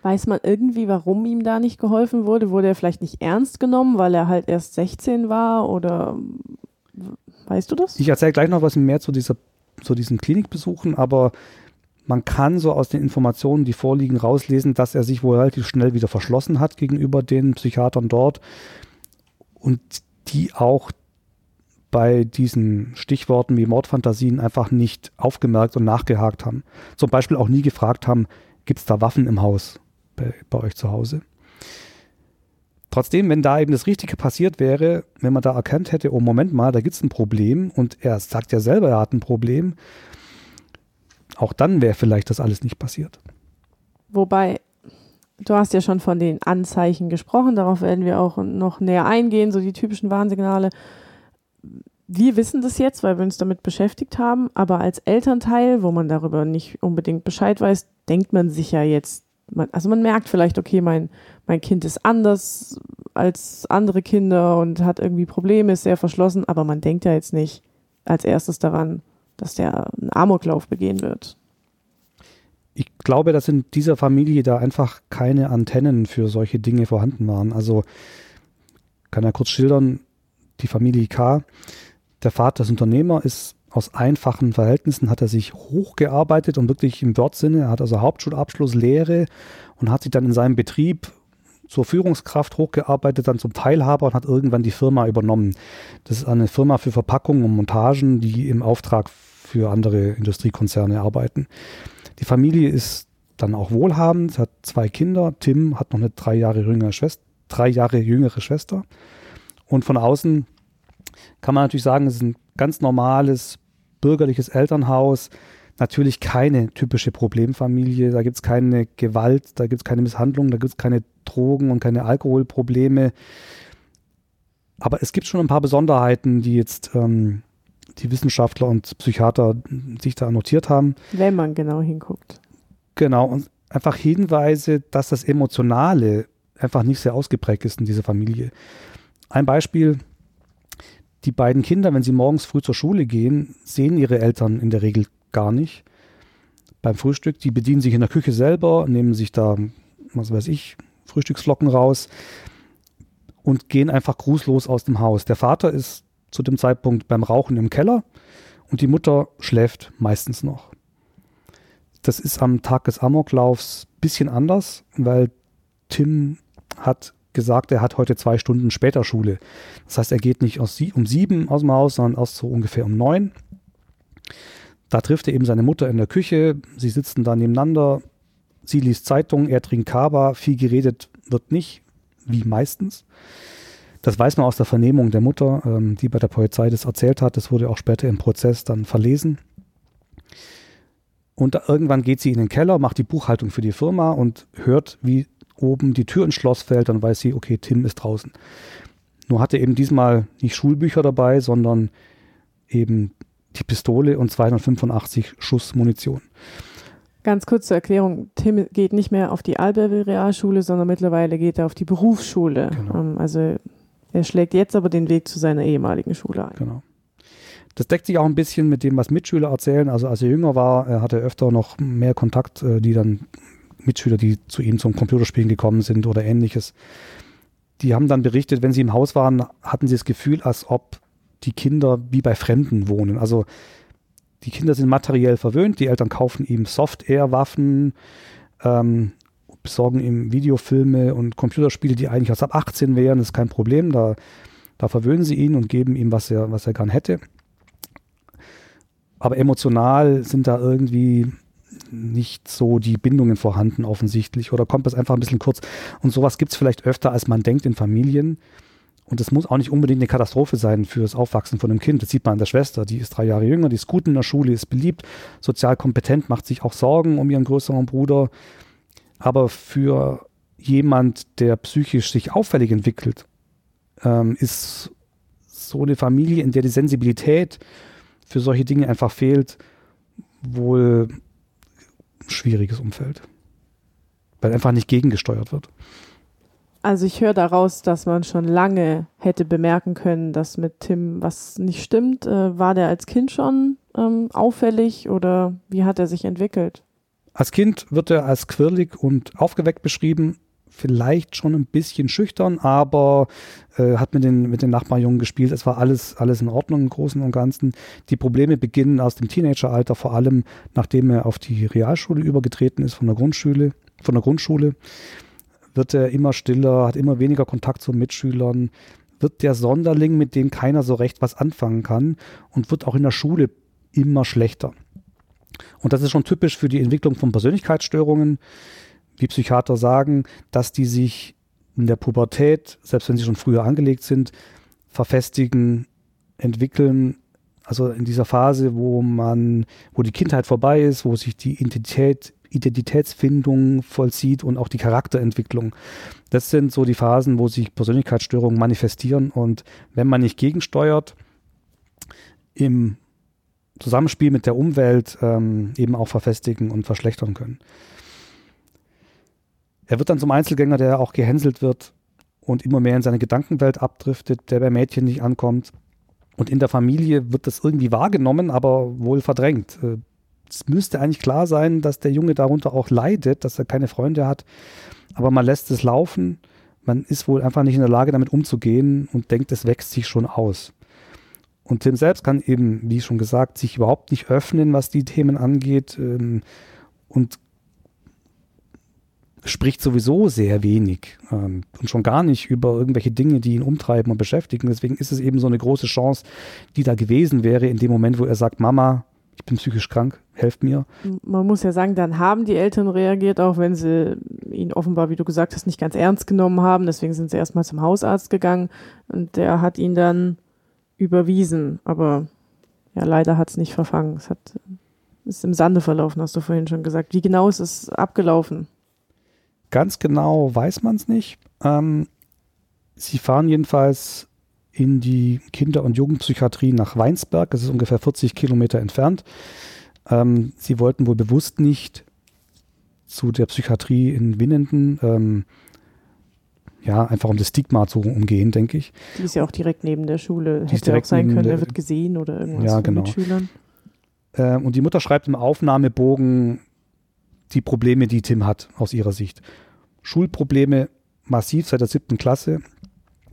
Weiß man irgendwie, warum ihm da nicht geholfen wurde? Wurde er vielleicht nicht ernst genommen, weil er halt erst 16 war oder weißt du das? Ich erzähle gleich noch was mehr zu, dieser, zu diesen Klinikbesuchen, aber man kann so aus den Informationen, die vorliegen, rauslesen, dass er sich wohl relativ schnell wieder verschlossen hat gegenüber den Psychiatern dort und die auch bei diesen Stichworten wie Mordfantasien einfach nicht aufgemerkt und nachgehakt haben. Zum Beispiel auch nie gefragt haben, gibt es da Waffen im Haus bei, bei euch zu Hause? Trotzdem, wenn da eben das Richtige passiert wäre, wenn man da erkannt hätte, oh Moment mal, da gibt es ein Problem und er sagt ja selber, er hat ein Problem, auch dann wäre vielleicht das alles nicht passiert. Wobei, du hast ja schon von den Anzeichen gesprochen, darauf werden wir auch noch näher eingehen, so die typischen Warnsignale wir wissen das jetzt, weil wir uns damit beschäftigt haben, aber als Elternteil, wo man darüber nicht unbedingt Bescheid weiß, denkt man sich ja jetzt, man, also man merkt vielleicht, okay, mein, mein Kind ist anders als andere Kinder und hat irgendwie Probleme, ist sehr verschlossen, aber man denkt ja jetzt nicht als erstes daran, dass der einen Amoklauf begehen wird. Ich glaube, dass in dieser Familie da einfach keine Antennen für solche Dinge vorhanden waren. Also kann ja kurz schildern, die Familie K. Der Vater ist Unternehmer, ist aus einfachen Verhältnissen hat er sich hochgearbeitet und wirklich im Wortsinne, er hat also Hauptschulabschluss, Lehre und hat sich dann in seinem Betrieb zur Führungskraft hochgearbeitet, dann zum Teilhaber und hat irgendwann die Firma übernommen. Das ist eine Firma für Verpackungen und Montagen, die im Auftrag für andere Industriekonzerne arbeiten. Die Familie ist dann auch wohlhabend, hat zwei Kinder. Tim hat noch eine drei Jahre jüngere Schwester, drei Jahre jüngere Schwester. Und von außen kann man natürlich sagen, es ist ein ganz normales bürgerliches Elternhaus. Natürlich keine typische Problemfamilie. Da gibt es keine Gewalt, da gibt es keine Misshandlung, da gibt es keine Drogen und keine Alkoholprobleme. Aber es gibt schon ein paar Besonderheiten, die jetzt ähm, die Wissenschaftler und Psychiater sich da notiert haben. Wenn man genau hinguckt. Genau, und einfach Hinweise, dass das Emotionale einfach nicht sehr ausgeprägt ist in dieser Familie. Ein Beispiel, die beiden Kinder, wenn sie morgens früh zur Schule gehen, sehen ihre Eltern in der Regel gar nicht. Beim Frühstück, die bedienen sich in der Küche selber, nehmen sich da, was weiß ich, Frühstücksflocken raus und gehen einfach grußlos aus dem Haus. Der Vater ist zu dem Zeitpunkt beim Rauchen im Keller und die Mutter schläft meistens noch. Das ist am Tag des Amoklaufs ein bisschen anders, weil Tim hat gesagt, er hat heute zwei Stunden später Schule. Das heißt, er geht nicht aus um sieben aus dem Haus, sondern aus so ungefähr um neun. Da trifft er eben seine Mutter in der Küche. Sie sitzen da nebeneinander. Sie liest Zeitung, er trinkt Kaba. Viel geredet wird nicht, wie meistens. Das weiß man aus der Vernehmung der Mutter, ähm, die bei der Polizei das erzählt hat. Das wurde auch später im Prozess dann verlesen. Und irgendwann geht sie in den Keller, macht die Buchhaltung für die Firma und hört, wie oben die Tür ins Schloss fällt, dann weiß sie, okay, Tim ist draußen. Nur hatte eben diesmal nicht Schulbücher dabei, sondern eben die Pistole und 285 Schuss Munition. Ganz kurz zur Erklärung, Tim geht nicht mehr auf die Alberville Realschule, sondern mittlerweile geht er auf die Berufsschule. Genau. Ähm, also er schlägt jetzt aber den Weg zu seiner ehemaligen Schule ein. Genau. Das deckt sich auch ein bisschen mit dem, was Mitschüler erzählen. Also als er jünger war, er hatte öfter noch mehr Kontakt, äh, die dann Mitschüler, die zu ihm zum Computerspielen gekommen sind oder ähnliches. Die haben dann berichtet, wenn sie im Haus waren, hatten sie das Gefühl, als ob die Kinder wie bei Fremden wohnen. Also die Kinder sind materiell verwöhnt, die Eltern kaufen ihm Software-Waffen, ähm, besorgen ihm Videofilme und Computerspiele, die eigentlich erst ab 18 wären, das ist kein Problem. Da, da verwöhnen sie ihn und geben ihm, was er, was er gern hätte. Aber emotional sind da irgendwie nicht so die Bindungen vorhanden offensichtlich oder kommt das einfach ein bisschen kurz. Und sowas gibt es vielleicht öfter, als man denkt in Familien. Und es muss auch nicht unbedingt eine Katastrophe sein für das Aufwachsen von einem Kind. Das sieht man an der Schwester. Die ist drei Jahre jünger, die ist gut in der Schule, ist beliebt, sozial kompetent, macht sich auch Sorgen um ihren größeren Bruder. Aber für jemand, der psychisch sich auffällig entwickelt, ähm, ist so eine Familie, in der die Sensibilität für solche Dinge einfach fehlt, wohl schwieriges Umfeld, weil einfach nicht gegengesteuert wird. Also ich höre daraus, dass man schon lange hätte bemerken können, dass mit Tim was nicht stimmt. Äh, war der als Kind schon ähm, auffällig oder wie hat er sich entwickelt? Als Kind wird er als quirlig und aufgeweckt beschrieben, vielleicht schon ein bisschen schüchtern, aber äh, hat mit den, mit den Nachbarjungen gespielt. Es war alles, alles in Ordnung im Großen und Ganzen. Die Probleme beginnen aus dem Teenageralter, vor allem nachdem er auf die Realschule übergetreten ist von der Grundschule, von der Grundschule, wird er immer stiller, hat immer weniger Kontakt zu Mitschülern, wird der Sonderling, mit dem keiner so recht was anfangen kann und wird auch in der Schule immer schlechter. Und das ist schon typisch für die Entwicklung von Persönlichkeitsstörungen wie Psychiater sagen, dass die sich in der Pubertät, selbst wenn sie schon früher angelegt sind, verfestigen, entwickeln. Also in dieser Phase, wo man, wo die Kindheit vorbei ist, wo sich die Identität, Identitätsfindung vollzieht und auch die Charakterentwicklung. Das sind so die Phasen, wo sich Persönlichkeitsstörungen manifestieren und wenn man nicht gegensteuert, im Zusammenspiel mit der Umwelt ähm, eben auch verfestigen und verschlechtern können. Er wird dann zum Einzelgänger, der auch gehänselt wird und immer mehr in seine Gedankenwelt abdriftet, der bei Mädchen nicht ankommt. Und in der Familie wird das irgendwie wahrgenommen, aber wohl verdrängt. Es müsste eigentlich klar sein, dass der Junge darunter auch leidet, dass er keine Freunde hat. Aber man lässt es laufen. Man ist wohl einfach nicht in der Lage, damit umzugehen und denkt, es wächst sich schon aus. Und Tim selbst kann eben, wie schon gesagt, sich überhaupt nicht öffnen, was die Themen angeht ähm, und spricht sowieso sehr wenig ähm, und schon gar nicht über irgendwelche Dinge, die ihn umtreiben und beschäftigen. Deswegen ist es eben so eine große Chance, die da gewesen wäre in dem Moment, wo er sagt, Mama, ich bin psychisch krank, helft mir. Man muss ja sagen, dann haben die Eltern reagiert, auch wenn sie ihn offenbar, wie du gesagt hast, nicht ganz ernst genommen haben. Deswegen sind sie erstmal zum Hausarzt gegangen und der hat ihn dann überwiesen. Aber ja, leider hat es nicht verfangen. Es hat, ist im Sande verlaufen, hast du vorhin schon gesagt. Wie genau ist es abgelaufen? Ganz genau weiß man es nicht. Ähm, sie fahren jedenfalls in die Kinder- und Jugendpsychiatrie nach Weinsberg. Das ist ungefähr 40 Kilometer entfernt. Ähm, sie wollten wohl bewusst nicht zu der Psychiatrie in Winnenden. Ähm, ja, einfach um das Stigma zu umgehen, denke ich. Die ist ja auch direkt neben der Schule. Die Hätte auch sein können, er wird gesehen oder irgendwas ja, genau. mit Schülern. Ähm, und die Mutter schreibt im Aufnahmebogen, die Probleme, die Tim hat aus ihrer Sicht. Schulprobleme massiv seit der siebten Klasse,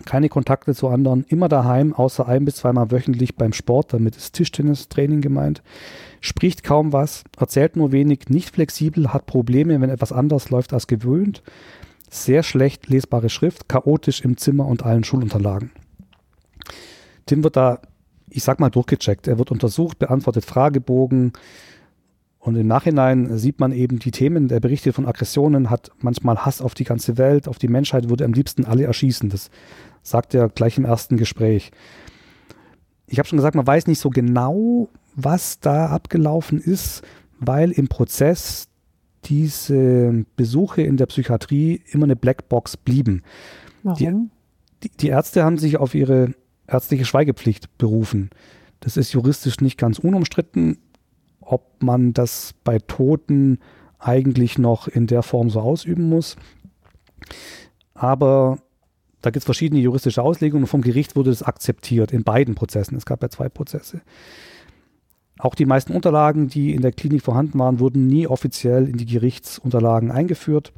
keine Kontakte zu anderen, immer daheim, außer ein bis zweimal wöchentlich beim Sport, damit ist Tischtennistraining gemeint, spricht kaum was, erzählt nur wenig, nicht flexibel, hat Probleme, wenn etwas anders läuft als gewöhnt, sehr schlecht lesbare Schrift, chaotisch im Zimmer und allen Schulunterlagen. Tim wird da, ich sag mal, durchgecheckt. Er wird untersucht, beantwortet Fragebogen, und im Nachhinein sieht man eben die Themen, der berichtet von Aggressionen, hat manchmal Hass auf die ganze Welt, auf die Menschheit, würde am liebsten alle erschießen. Das sagt er gleich im ersten Gespräch. Ich habe schon gesagt, man weiß nicht so genau, was da abgelaufen ist, weil im Prozess diese Besuche in der Psychiatrie immer eine Blackbox blieben. Warum? Die, die, die Ärzte haben sich auf ihre ärztliche Schweigepflicht berufen. Das ist juristisch nicht ganz unumstritten ob man das bei Toten eigentlich noch in der Form so ausüben muss. Aber da gibt es verschiedene juristische Auslegungen und vom Gericht wurde das akzeptiert in beiden Prozessen. Es gab ja zwei Prozesse. Auch die meisten Unterlagen, die in der Klinik vorhanden waren, wurden nie offiziell in die Gerichtsunterlagen eingeführt.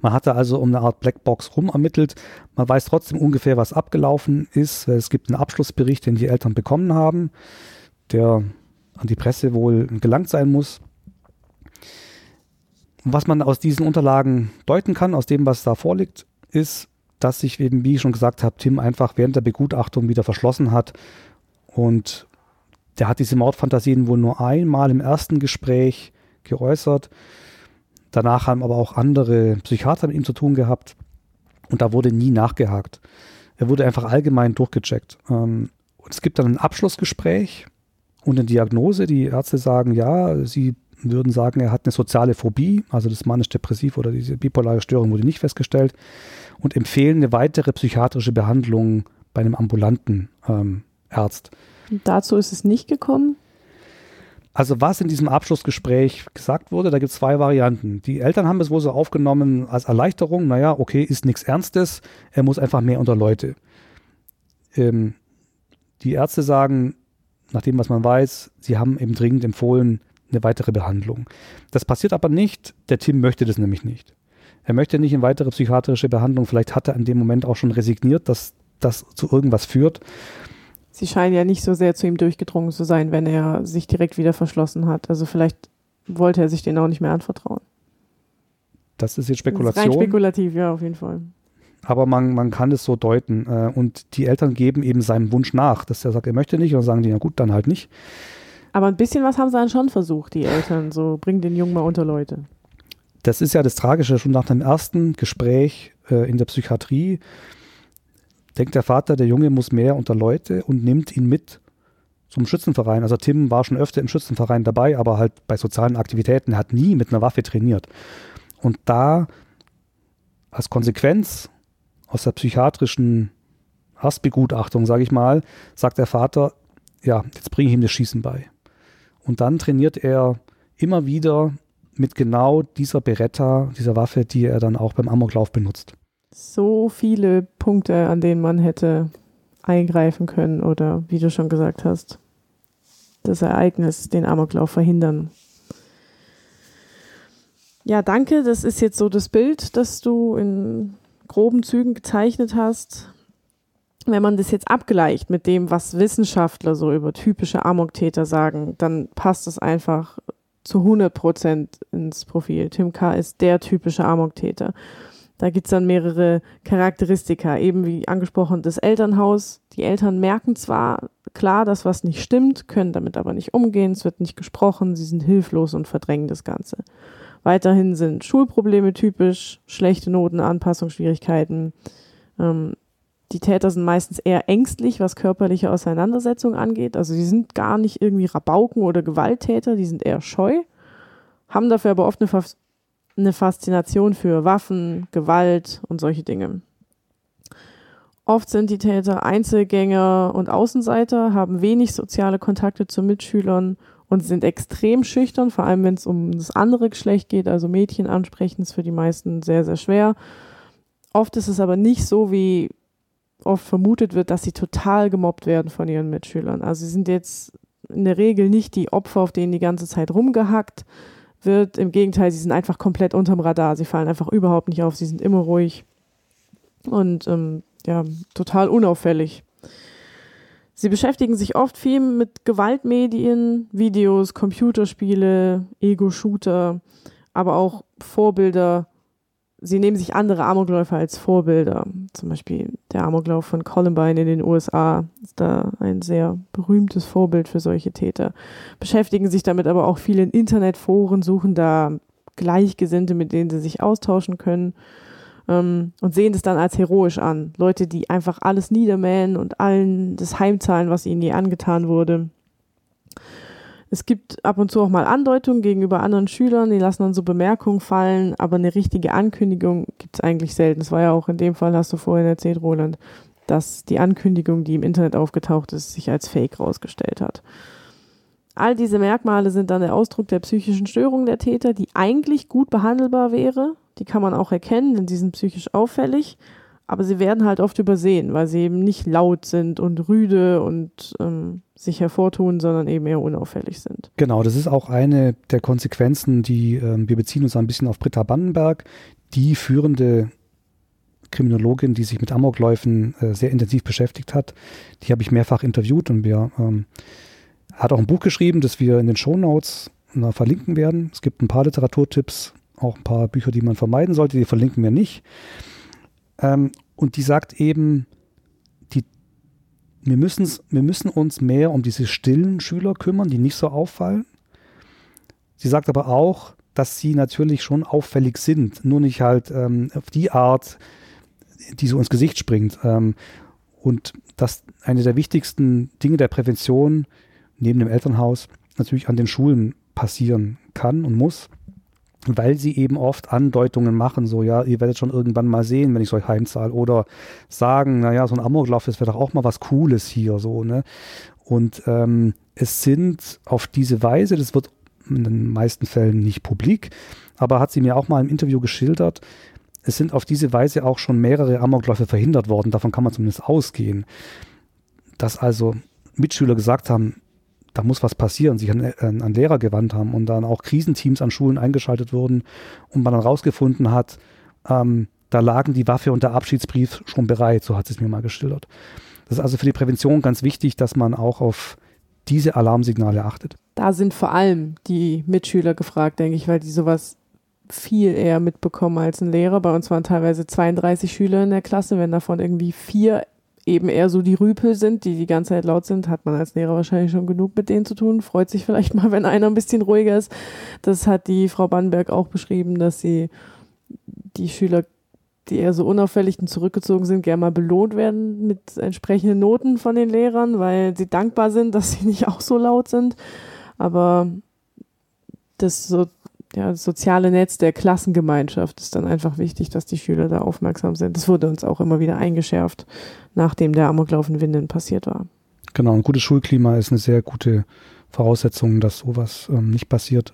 Man hatte also um eine Art Blackbox rum ermittelt. Man weiß trotzdem ungefähr, was abgelaufen ist. Es gibt einen Abschlussbericht, den die Eltern bekommen haben. Der an die Presse wohl gelangt sein muss. Was man aus diesen Unterlagen deuten kann, aus dem, was da vorliegt, ist, dass sich eben, wie ich schon gesagt habe, Tim einfach während der Begutachtung wieder verschlossen hat und der hat diese Mordfantasien wohl nur einmal im ersten Gespräch geäußert. Danach haben aber auch andere Psychiater mit ihm zu tun gehabt und da wurde nie nachgehakt. Er wurde einfach allgemein durchgecheckt. Ähm, und es gibt dann ein Abschlussgespräch und eine Diagnose. Die Ärzte sagen, ja, sie würden sagen, er hat eine soziale Phobie, also das manisch-depressiv oder diese bipolare Störung wurde nicht festgestellt und empfehlen eine weitere psychiatrische Behandlung bei einem ambulanten ähm, Arzt. Und dazu ist es nicht gekommen? Also was in diesem Abschlussgespräch gesagt wurde, da gibt es zwei Varianten. Die Eltern haben es wohl so aufgenommen als Erleichterung, naja, okay, ist nichts Ernstes, er muss einfach mehr unter Leute. Ähm, die Ärzte sagen, nach dem, was man weiß, sie haben eben dringend empfohlen, eine weitere Behandlung. Das passiert aber nicht, der Tim möchte das nämlich nicht. Er möchte nicht in weitere psychiatrische Behandlung, vielleicht hat er in dem Moment auch schon resigniert, dass das zu irgendwas führt. Sie scheinen ja nicht so sehr zu ihm durchgedrungen zu sein, wenn er sich direkt wieder verschlossen hat. Also vielleicht wollte er sich den auch nicht mehr anvertrauen. Das ist jetzt Spekulation. Das ist rein spekulativ, ja, auf jeden Fall. Aber man, man kann es so deuten. Äh, und die Eltern geben eben seinem Wunsch nach, dass er sagt, er möchte nicht. Und dann sagen die, na gut, dann halt nicht. Aber ein bisschen was haben sie dann schon versucht, die Eltern. So, bring den Jungen mal unter Leute. Das ist ja das Tragische. Schon nach dem ersten Gespräch äh, in der Psychiatrie denkt der Vater, der Junge muss mehr unter Leute und nimmt ihn mit zum Schützenverein. Also Tim war schon öfter im Schützenverein dabei, aber halt bei sozialen Aktivitäten. Er hat nie mit einer Waffe trainiert. Und da als Konsequenz aus der psychiatrischen Hassbegutachtung, sage ich mal, sagt der Vater, ja, jetzt bringe ich ihm das Schießen bei. Und dann trainiert er immer wieder mit genau dieser Beretta, dieser Waffe, die er dann auch beim Amoklauf benutzt. So viele Punkte, an denen man hätte eingreifen können oder, wie du schon gesagt hast, das Ereignis, den Amoklauf verhindern. Ja, danke. Das ist jetzt so das Bild, das du in groben Zügen gezeichnet hast. Wenn man das jetzt abgleicht mit dem, was Wissenschaftler so über typische Amoktäter sagen, dann passt es einfach zu 100 Prozent ins Profil. Tim K. ist der typische Amoktäter. Da gibt's dann mehrere Charakteristika, eben wie angesprochen das Elternhaus. Die Eltern merken zwar klar, dass was nicht stimmt, können damit aber nicht umgehen, es wird nicht gesprochen, sie sind hilflos und verdrängen das Ganze. Weiterhin sind Schulprobleme typisch, schlechte Noten, Anpassungsschwierigkeiten. Ähm, die Täter sind meistens eher ängstlich, was körperliche Auseinandersetzungen angeht. Also sie sind gar nicht irgendwie Rabauken oder Gewalttäter, die sind eher scheu, haben dafür aber oft eine eine Faszination für Waffen, Gewalt und solche Dinge. Oft sind die Täter Einzelgänger und Außenseiter, haben wenig soziale Kontakte zu Mitschülern und sind extrem schüchtern, vor allem wenn es um das andere Geschlecht geht, also Mädchen ansprechen, ist für die meisten sehr, sehr schwer. Oft ist es aber nicht so, wie oft vermutet wird, dass sie total gemobbt werden von ihren Mitschülern. Also sie sind jetzt in der Regel nicht die Opfer, auf denen die ganze Zeit rumgehackt, wird. Im Gegenteil, sie sind einfach komplett unterm Radar. Sie fallen einfach überhaupt nicht auf. Sie sind immer ruhig und ähm, ja, total unauffällig. Sie beschäftigen sich oft viel mit Gewaltmedien, Videos, Computerspiele, Ego-Shooter, aber auch Vorbilder sie nehmen sich andere Amokläufer als Vorbilder. Zum Beispiel der Amoklauf von Columbine in den USA ist da ein sehr berühmtes Vorbild für solche Täter. Beschäftigen sich damit aber auch viele in Internetforen, suchen da Gleichgesinnte, mit denen sie sich austauschen können ähm, und sehen das dann als heroisch an. Leute, die einfach alles niedermähen und allen das heimzahlen, was ihnen je angetan wurde. Es gibt ab und zu auch mal Andeutungen gegenüber anderen Schülern, die lassen dann so Bemerkungen fallen, aber eine richtige Ankündigung gibt es eigentlich selten. Das war ja auch in dem Fall, hast du vorhin erzählt, Roland, dass die Ankündigung, die im Internet aufgetaucht ist, sich als Fake rausgestellt hat. All diese Merkmale sind dann der Ausdruck der psychischen Störung der Täter, die eigentlich gut behandelbar wäre. Die kann man auch erkennen, denn sie sind psychisch auffällig aber sie werden halt oft übersehen, weil sie eben nicht laut sind und rüde und ähm, sich hervortun, sondern eben eher unauffällig sind. Genau, das ist auch eine der Konsequenzen, die ähm, wir beziehen uns ein bisschen auf Britta Bannenberg, die führende Kriminologin, die sich mit Amokläufen äh, sehr intensiv beschäftigt hat. Die habe ich mehrfach interviewt und wir ähm, hat auch ein Buch geschrieben, das wir in den Shownotes äh, verlinken werden. Es gibt ein paar Literaturtipps, auch ein paar Bücher, die man vermeiden sollte, die verlinken wir nicht. Ähm, und die sagt eben, die, wir, wir müssen uns mehr um diese stillen Schüler kümmern, die nicht so auffallen. Sie sagt aber auch, dass sie natürlich schon auffällig sind, nur nicht halt ähm, auf die Art, die so ins Gesicht springt. Ähm, und dass eine der wichtigsten Dinge der Prävention neben dem Elternhaus natürlich an den Schulen passieren kann und muss weil sie eben oft Andeutungen machen, so ja, ihr werdet schon irgendwann mal sehen, wenn ich euch heimzahle oder sagen, naja, so ein Amoklauf, das wäre doch auch mal was Cooles hier, so, ne? Und ähm, es sind auf diese Weise, das wird in den meisten Fällen nicht publik, aber hat sie mir auch mal im Interview geschildert, es sind auf diese Weise auch schon mehrere Amokläufe verhindert worden, davon kann man zumindest ausgehen, dass also Mitschüler gesagt haben, da muss was passieren, sich an, an, Lehrer gewandt haben und dann auch Krisenteams an Schulen eingeschaltet wurden und man dann rausgefunden hat, ähm, da lagen die Waffe und der Abschiedsbrief schon bereit, so hat es mir mal geschildert. Das ist also für die Prävention ganz wichtig, dass man auch auf diese Alarmsignale achtet. Da sind vor allem die Mitschüler gefragt, denke ich, weil die sowas viel eher mitbekommen als ein Lehrer. Bei uns waren teilweise 32 Schüler in der Klasse. Wenn davon irgendwie vier eben eher so die Rüpel sind, die die ganze Zeit laut sind, hat man als Lehrer wahrscheinlich schon genug mit denen zu tun. Freut sich vielleicht mal, wenn einer ein bisschen ruhiger ist. Das hat die Frau Bannberg auch beschrieben, dass sie die Schüler, die eher so unauffällig und zurückgezogen sind, gerne mal belohnt werden mit entsprechenden Noten von den Lehrern, weil sie dankbar sind, dass sie nicht auch so laut sind. Aber das so ja, das soziale Netz der Klassengemeinschaft ist dann einfach wichtig, dass die Schüler da aufmerksam sind. Das wurde uns auch immer wieder eingeschärft, nachdem der Amoklauf in Winden passiert war. Genau, ein gutes Schulklima ist eine sehr gute Voraussetzung, dass sowas ähm, nicht passiert.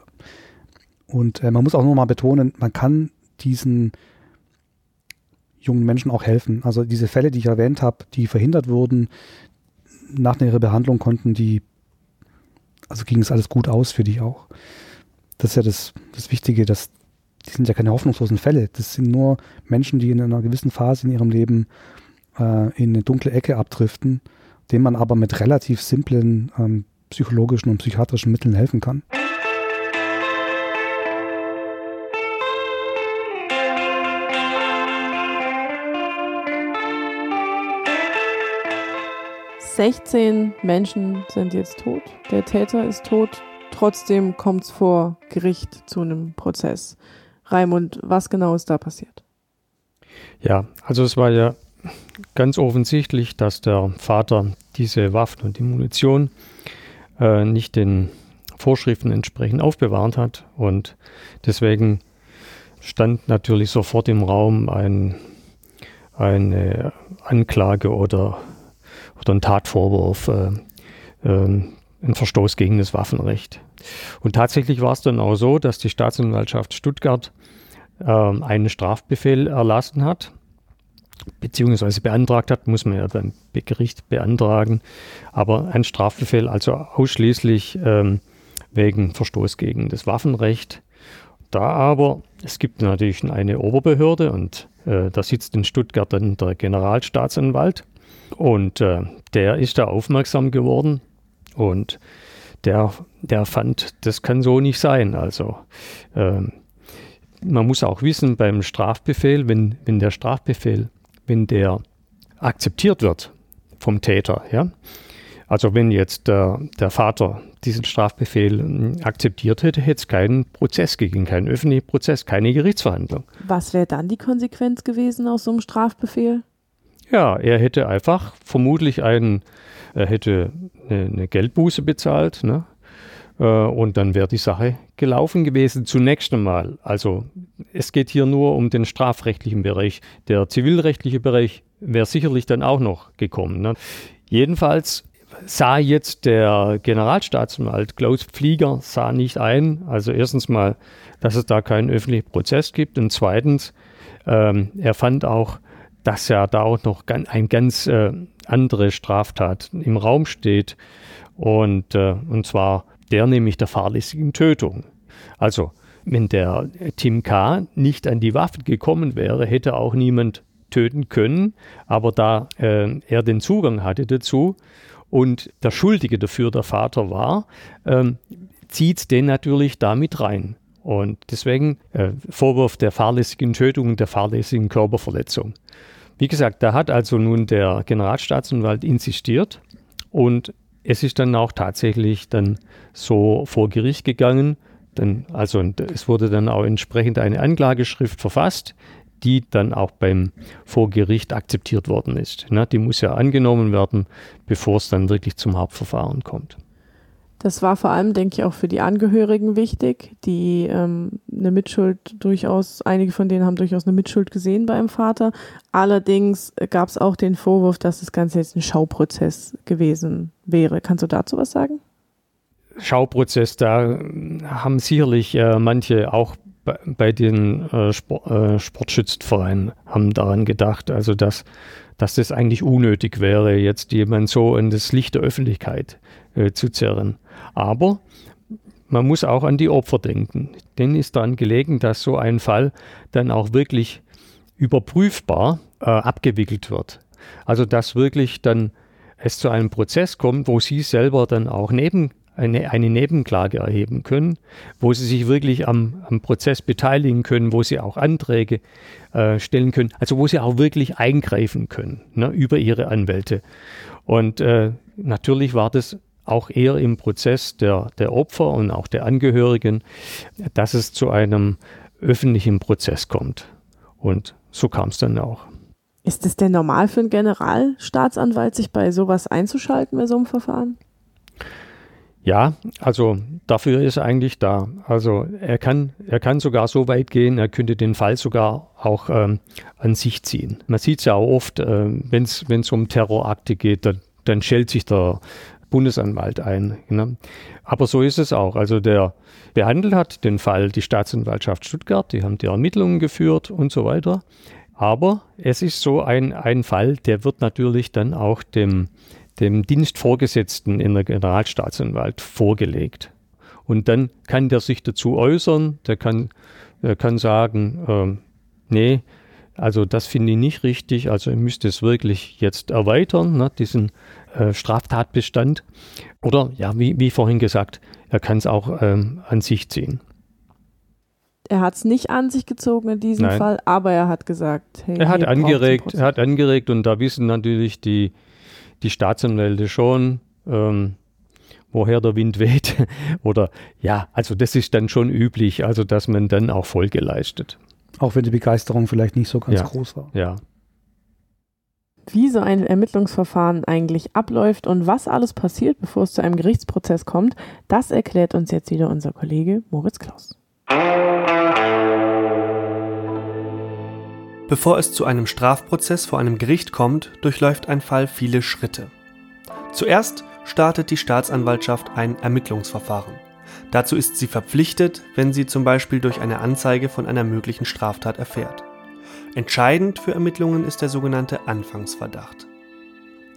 Und äh, man muss auch nochmal betonen, man kann diesen jungen Menschen auch helfen. Also diese Fälle, die ich erwähnt habe, die verhindert wurden, nach ihrer Behandlung konnten die, also ging es alles gut aus für die auch. Das ist ja das, das Wichtige, dass die sind ja keine hoffnungslosen Fälle. Das sind nur Menschen, die in einer gewissen Phase in ihrem Leben äh, in eine dunkle Ecke abdriften, denen man aber mit relativ simplen ähm, psychologischen und psychiatrischen Mitteln helfen kann. Sechzehn Menschen sind jetzt tot. Der Täter ist tot. Trotzdem kommt es vor Gericht zu einem Prozess. Raimund, was genau ist da passiert? Ja, also es war ja ganz offensichtlich, dass der Vater diese Waffen und die Munition äh, nicht den Vorschriften entsprechend aufbewahrt hat. Und deswegen stand natürlich sofort im Raum ein, eine Anklage oder, oder ein Tatvorwurf, äh, äh, ein Verstoß gegen das Waffenrecht. Und tatsächlich war es dann auch so, dass die Staatsanwaltschaft Stuttgart äh, einen Strafbefehl erlassen hat, beziehungsweise beantragt hat, muss man ja dann bei Gericht beantragen, aber ein Strafbefehl also ausschließlich ähm, wegen Verstoß gegen das Waffenrecht. Da aber, es gibt natürlich eine Oberbehörde und äh, da sitzt in Stuttgart dann der Generalstaatsanwalt und äh, der ist da aufmerksam geworden und der, der fand, das kann so nicht sein. Also ähm, man muss auch wissen, beim Strafbefehl, wenn, wenn der Strafbefehl, wenn der akzeptiert wird vom Täter, ja, also wenn jetzt der, der Vater diesen Strafbefehl hm, akzeptiert hätte, hätte es keinen Prozess gegeben, keinen öffentlichen Prozess, keine Gerichtsverhandlung. Was wäre dann die Konsequenz gewesen aus so einem Strafbefehl? Ja, er hätte einfach vermutlich einen er hätte eine, eine Geldbuße bezahlt, ne? Äh, und dann wäre die Sache gelaufen gewesen, zunächst einmal. Also es geht hier nur um den strafrechtlichen Bereich. Der zivilrechtliche Bereich wäre sicherlich dann auch noch gekommen. Ne? Jedenfalls sah jetzt der Generalstaatsanwalt Klaus Pflieger sah nicht ein, also erstens mal, dass es da keinen öffentlichen Prozess gibt und zweitens, ähm, er fand auch, dass ja da auch noch ein ganz äh, andere Straftat im Raum steht. Und, äh, und zwar der nämlich der fahrlässigen Tötung. Also, wenn der Tim K. nicht an die Waffen gekommen wäre, hätte auch niemand töten können. Aber da äh, er den Zugang hatte dazu und der Schuldige dafür der Vater war, ähm, zieht den natürlich damit rein. Und deswegen äh, Vorwurf der fahrlässigen Tötung und der fahrlässigen Körperverletzung. Wie gesagt, da hat also nun der Generalstaatsanwalt insistiert und es ist dann auch tatsächlich dann so vor Gericht gegangen. Dann, also es wurde dann auch entsprechend eine Anklageschrift verfasst, die dann auch beim Vorgericht akzeptiert worden ist. Na, die muss ja angenommen werden, bevor es dann wirklich zum Hauptverfahren kommt. Das war vor allem, denke ich, auch für die Angehörigen wichtig, die ähm, eine Mitschuld durchaus, einige von denen haben durchaus eine Mitschuld gesehen beim Vater. Allerdings gab es auch den Vorwurf, dass das Ganze jetzt ein Schauprozess gewesen wäre. Kannst du dazu was sagen? Schauprozess, da haben sicherlich äh, manche auch bei, bei den äh, Sport, äh, Sportschützenvereinen haben daran gedacht, also dass, dass das eigentlich unnötig wäre, jetzt jemand so in das Licht der Öffentlichkeit äh, zu zerren. Aber man muss auch an die Opfer denken. Denen ist daran gelegen, dass so ein Fall dann auch wirklich überprüfbar äh, abgewickelt wird. Also dass wirklich dann es zu einem Prozess kommt, wo sie selber dann auch neben eine, eine Nebenklage erheben können, wo sie sich wirklich am, am Prozess beteiligen können, wo sie auch Anträge äh, stellen können, also wo sie auch wirklich eingreifen können ne, über ihre Anwälte. Und äh, natürlich war das auch eher im Prozess der, der Opfer und auch der Angehörigen, dass es zu einem öffentlichen Prozess kommt. Und so kam es dann auch. Ist es denn normal für einen Generalstaatsanwalt, sich bei sowas einzuschalten bei so einem Verfahren? Ja, also dafür ist er eigentlich da. Also er kann, er kann sogar so weit gehen, er könnte den Fall sogar auch ähm, an sich ziehen. Man sieht es ja auch oft, äh, wenn es um Terrorakte geht, dann, dann schält sich der Bundesanwalt ein. Ne? Aber so ist es auch. Also der behandelt hat den Fall die Staatsanwaltschaft Stuttgart, die haben die Ermittlungen geführt und so weiter. Aber es ist so ein, ein Fall, der wird natürlich dann auch dem dem Dienstvorgesetzten in der Generalstaatsanwalt vorgelegt. Und dann kann der sich dazu äußern, der kann, der kann sagen, äh, nee, also das finde ich nicht richtig, also ihr müsst es wirklich jetzt erweitern, ne, diesen äh, Straftatbestand. Oder ja, wie, wie vorhin gesagt, er kann es auch ähm, an sich ziehen. Er hat es nicht an sich gezogen in diesem Nein. Fall, aber er hat gesagt, hey, Er hat angeregt, er hat angeregt und da wissen natürlich die, die Staatsanwälte schon, ähm, woher der Wind weht. <laughs> Oder ja, also das ist dann schon üblich, also dass man dann auch Folge leistet. Auch wenn die Begeisterung vielleicht nicht so ganz Ja. groß war. Ja. wie so ein Ermittlungsverfahren eigentlich abläuft und was alles passiert, bevor es zu einem Gerichtsprozess kommt, das erklärt uns jetzt wieder unser Kollege Moritz Klaus. Bevor es zu einem Strafprozess vor einem Gericht kommt, durchläuft ein Fall viele Schritte. Zuerst startet die Staatsanwaltschaft ein Ermittlungsverfahren. Dazu ist sie verpflichtet, wenn sie zum Beispiel durch eine Anzeige von einer möglichen Straftat erfährt. Entscheidend für Ermittlungen ist der sogenannte Anfangsverdacht.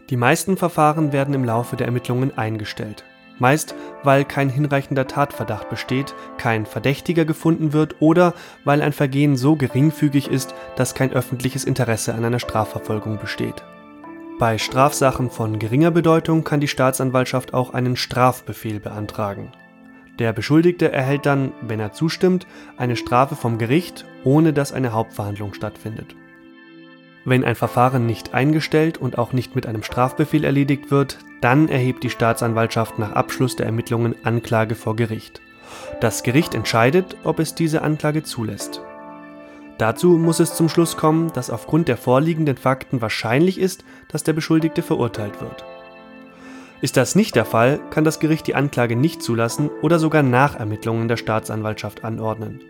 Die meisten Verfahren werden im Laufe der Ermittlungen eingestellt. Meist, weil kein hinreichender Tatverdacht besteht, kein Verdächtiger gefunden wird oder weil ein Vergehen so geringfügig ist, dass kein öffentliches Interesse an einer Strafverfolgung besteht. Bei Strafsachen von geringer Bedeutung kann die Staatsanwaltschaft auch einen Strafbefehl beantragen. Der Beschuldigte erhält dann, wenn er zustimmt, eine Strafe vom Gericht, ohne dass eine Hauptverhandlung stattfindet. Wenn ein Verfahren nicht eingestellt und auch nicht mit einem Strafbefehl erledigt wird, dann erhebt die Staatsanwaltschaft nach Abschluss der Ermittlungen Anklage vor Gericht. Das Gericht entscheidet, ob es diese Anklage zulässt. Dazu muss es zum Schluss kommen, dass aufgrund der vorliegenden Fakten wahrscheinlich ist, dass der Beschuldigte verurteilt wird. Ist das nicht der Fall, kann das Gericht die Anklage nicht zulassen oder sogar Nachermittlungen der Staatsanwaltschaft anordnen.